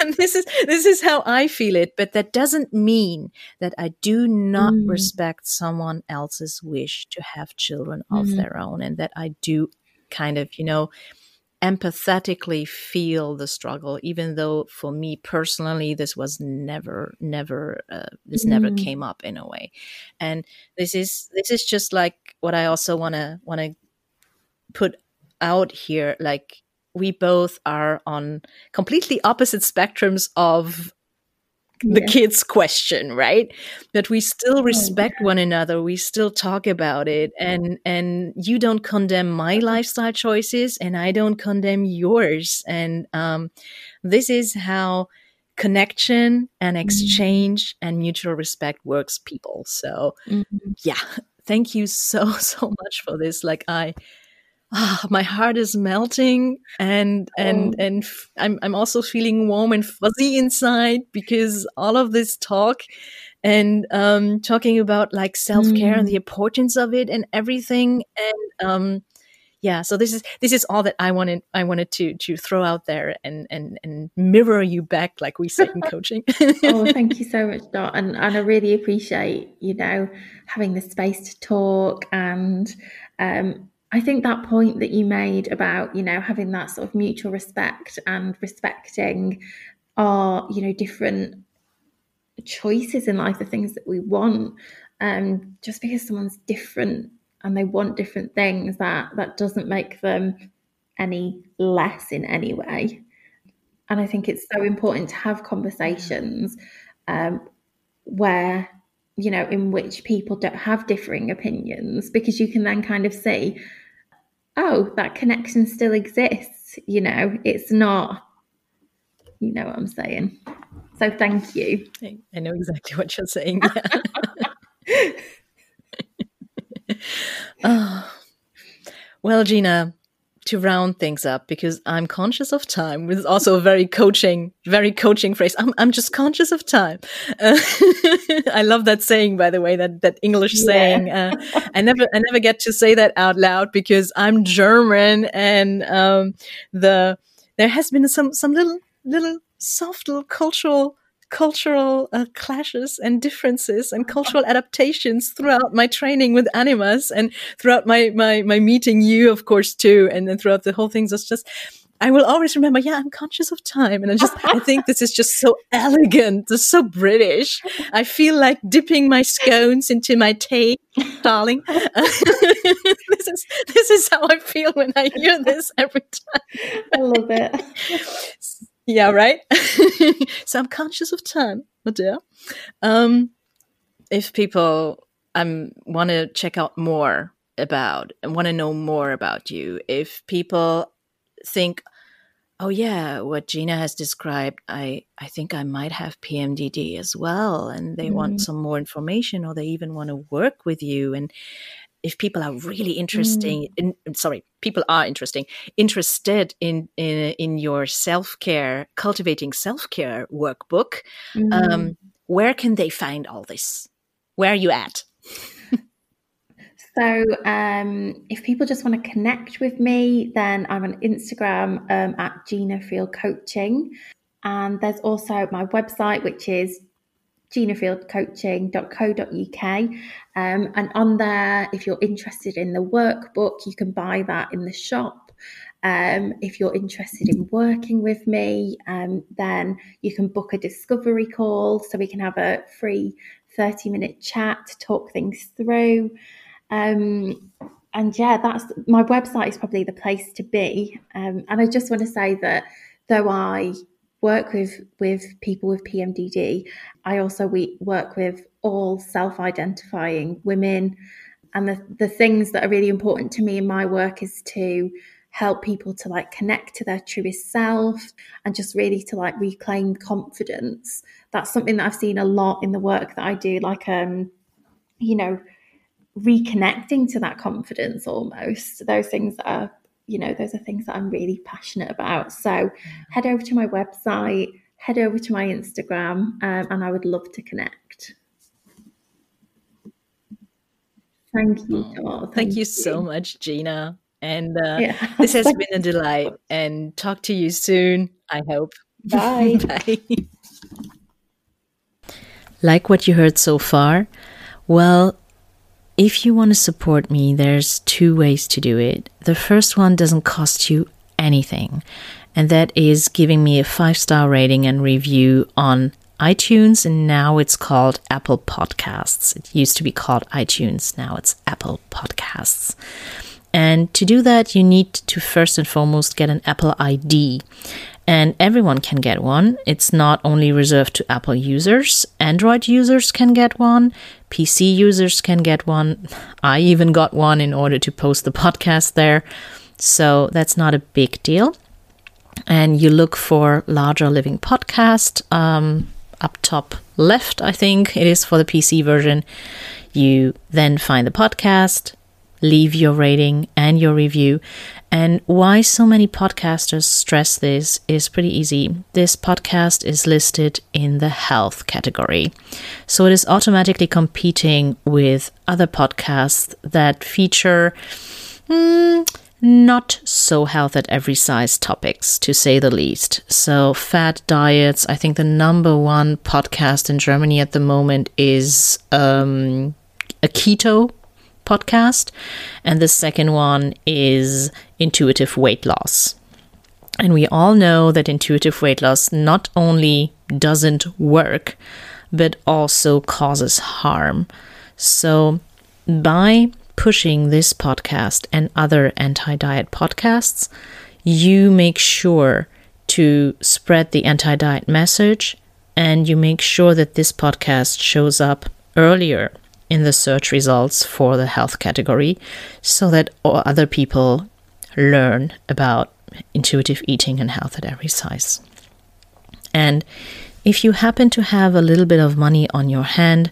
and this is this is how i feel it but that doesn't mean that i do not mm. respect someone else's wish to have children of mm. their own and that i do kind of you know empathetically feel the struggle even though for me personally this was never never uh, this mm. never came up in a way and this is this is just like what i also want to want to put out here like we both are on completely opposite spectrums of the yeah. kids question right but we still oh, respect one another we still talk about it and and you don't condemn my lifestyle choices and i don't condemn yours and um, this is how connection and mm-hmm. exchange and mutual respect works people so mm-hmm. yeah thank you so so much for this like i oh, my heart is melting and and oh. and f- I'm I'm also feeling warm and fuzzy inside because all of this talk and um, talking about like self care mm. and the importance of it and everything and um, yeah so this is this is all that i wanted i wanted to to throw out there and and and mirror you back like we say in coaching oh thank you so much Dot and and i really appreciate you know having the space to talk and um I think that point that you made about, you know, having that sort of mutual respect and respecting our, you know, different choices in life, the things that we want. Um, just because someone's different and they want different things, that that doesn't make them any less in any way. And I think it's so important to have conversations um, where you know in which people don't have differing opinions because you can then kind of see oh, that connection still exists. You know, it's not, you know what I'm saying. So thank you. I know exactly what you're saying. oh. Well, Gina, to round things up because I'm conscious of time, which is also a very coaching, very coaching phrase. I'm, I'm just conscious of time. Uh, I love that saying, by the way, that, that English yeah. saying. Uh, I never, I never get to say that out loud because I'm German and, um, the, there has been some, some little, little soft little cultural cultural uh, clashes and differences and cultural adaptations throughout my training with Animas and throughout my my my meeting you of course too and then throughout the whole thing so it's just I will always remember, yeah, I'm conscious of time. And I just, I think this is just so elegant. It's so British. I feel like dipping my scones into my tea, darling. this is, this is how I feel when I hear this every time. I love it. Yeah, right. so I'm conscious of time, my dear. Um, if people um want to check out more about and want to know more about you, if people think, oh yeah, what Gina has described, I I think I might have PMDD as well, and they mm. want some more information, or they even want to work with you and if people are really interesting mm. in, sorry people are interesting interested in in, in your self-care cultivating self-care workbook mm. um, where can they find all this where are you at so um, if people just want to connect with me then i'm on instagram um, at gina field coaching and there's also my website which is ginafieldcoaching.co.uk. Um, and on there, if you're interested in the workbook, you can buy that in the shop. Um, if you're interested in working with me, um, then you can book a discovery call so we can have a free 30 minute chat to talk things through. Um, and yeah, that's my website is probably the place to be. Um, and I just want to say that though I work with with people with PMDD. I also we work with all self-identifying women, and the the things that are really important to me in my work is to help people to like connect to their truest self and just really to like reclaim confidence. That's something that I've seen a lot in the work that I do, like um, you know, reconnecting to that confidence almost. Those things that are you know, those are things that I'm really passionate about. So head over to my website, head over to my Instagram, um, and I would love to connect. Thank you. Oh, thank, thank you, you, so much, Gina. And uh, yeah. this has been a delight. And talk to you soon, I hope. Bye. Bye. Like what you heard so far? Well, if you want to support me, there's two ways to do it. The first one doesn't cost you anything, and that is giving me a five star rating and review on iTunes, and now it's called Apple Podcasts. It used to be called iTunes, now it's Apple Podcasts. And to do that, you need to first and foremost get an Apple ID and everyone can get one. It's not only reserved to Apple users, Android users can get one, PC users can get one. I even got one in order to post the podcast there. So that's not a big deal. And you look for Larger Living Podcast um, up top left, I think it is for the PC version. You then find the podcast, leave your rating and your review. And why so many podcasters stress this is pretty easy. This podcast is listed in the health category. So it is automatically competing with other podcasts that feature mm, not so health at every size topics, to say the least. So, fat diets, I think the number one podcast in Germany at the moment is um, a keto podcast. And the second one is intuitive weight loss. And we all know that intuitive weight loss not only doesn't work, but also causes harm. So, by pushing this podcast and other anti diet podcasts, you make sure to spread the anti diet message and you make sure that this podcast shows up earlier in the search results for the health category so that other people learn about intuitive eating and health at every size. And if you happen to have a little bit of money on your hand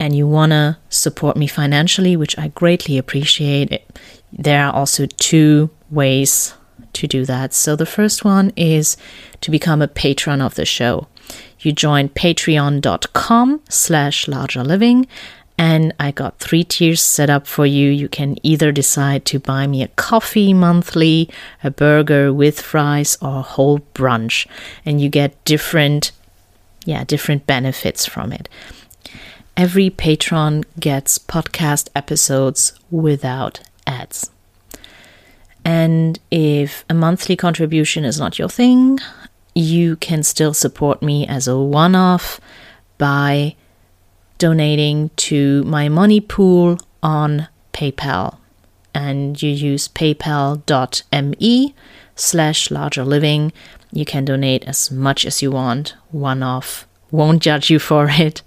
and you want to support me financially, which I greatly appreciate, there are also two ways to do that. So the first one is to become a patron of the show. You join patreon.com slash larger living and I got three tiers set up for you. You can either decide to buy me a coffee monthly, a burger with fries, or a whole brunch, and you get different, yeah, different benefits from it. Every patron gets podcast episodes without ads. And if a monthly contribution is not your thing, you can still support me as a one off by donating to my money pool on PayPal. And you use paypal.me slash larger living. You can donate as much as you want, one off. Won't judge you for it.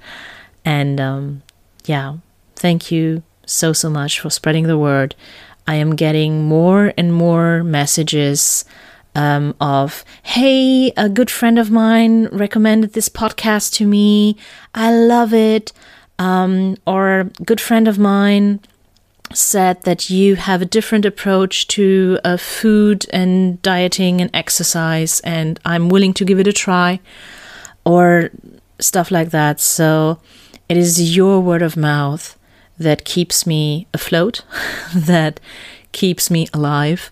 And um, yeah, thank you so, so much for spreading the word. I am getting more and more messages um, of, hey, a good friend of mine recommended this podcast to me. I love it. Um, or good friend of mine said that you have a different approach to uh, food and dieting and exercise, and I'm willing to give it a try, or stuff like that. So it is your word of mouth that keeps me afloat, that keeps me alive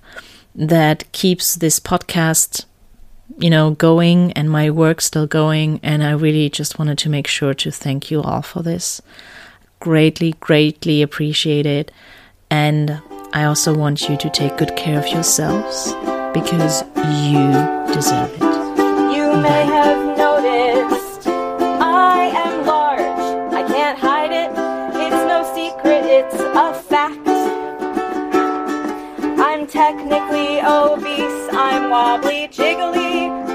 that keeps this podcast you know going and my work still going. And i really just wanted to make sure to thank you all for this. Greatly greatly appreciate it and i also want you to take good care of yourselves because you deserve it. You may have noticed technically obese, I'm wobbly, jiggly,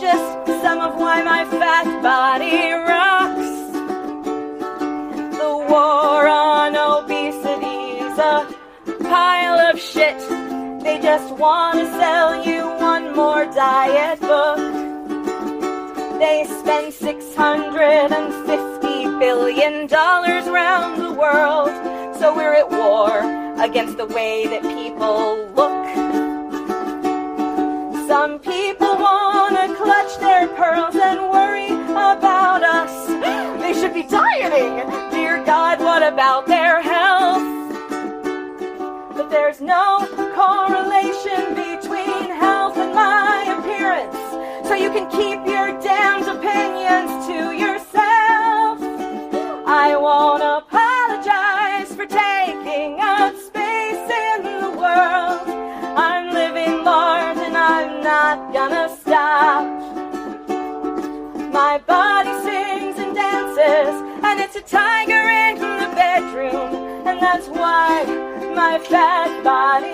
Just some of why my fat body rocks. The war on obesity's a pile of shit. They just want to sell you one more diet book. They spend $650 billion around the world. So we're at war against the way that people look. Some people to clutch their pearls and worry about us. They should be dieting. Dear God, what about their health? But there's no correlation between health and my appearance. So you can keep your damned opinions to yourself. I won't My body sings and dances, and it's a tiger in the bedroom, and that's why my fat body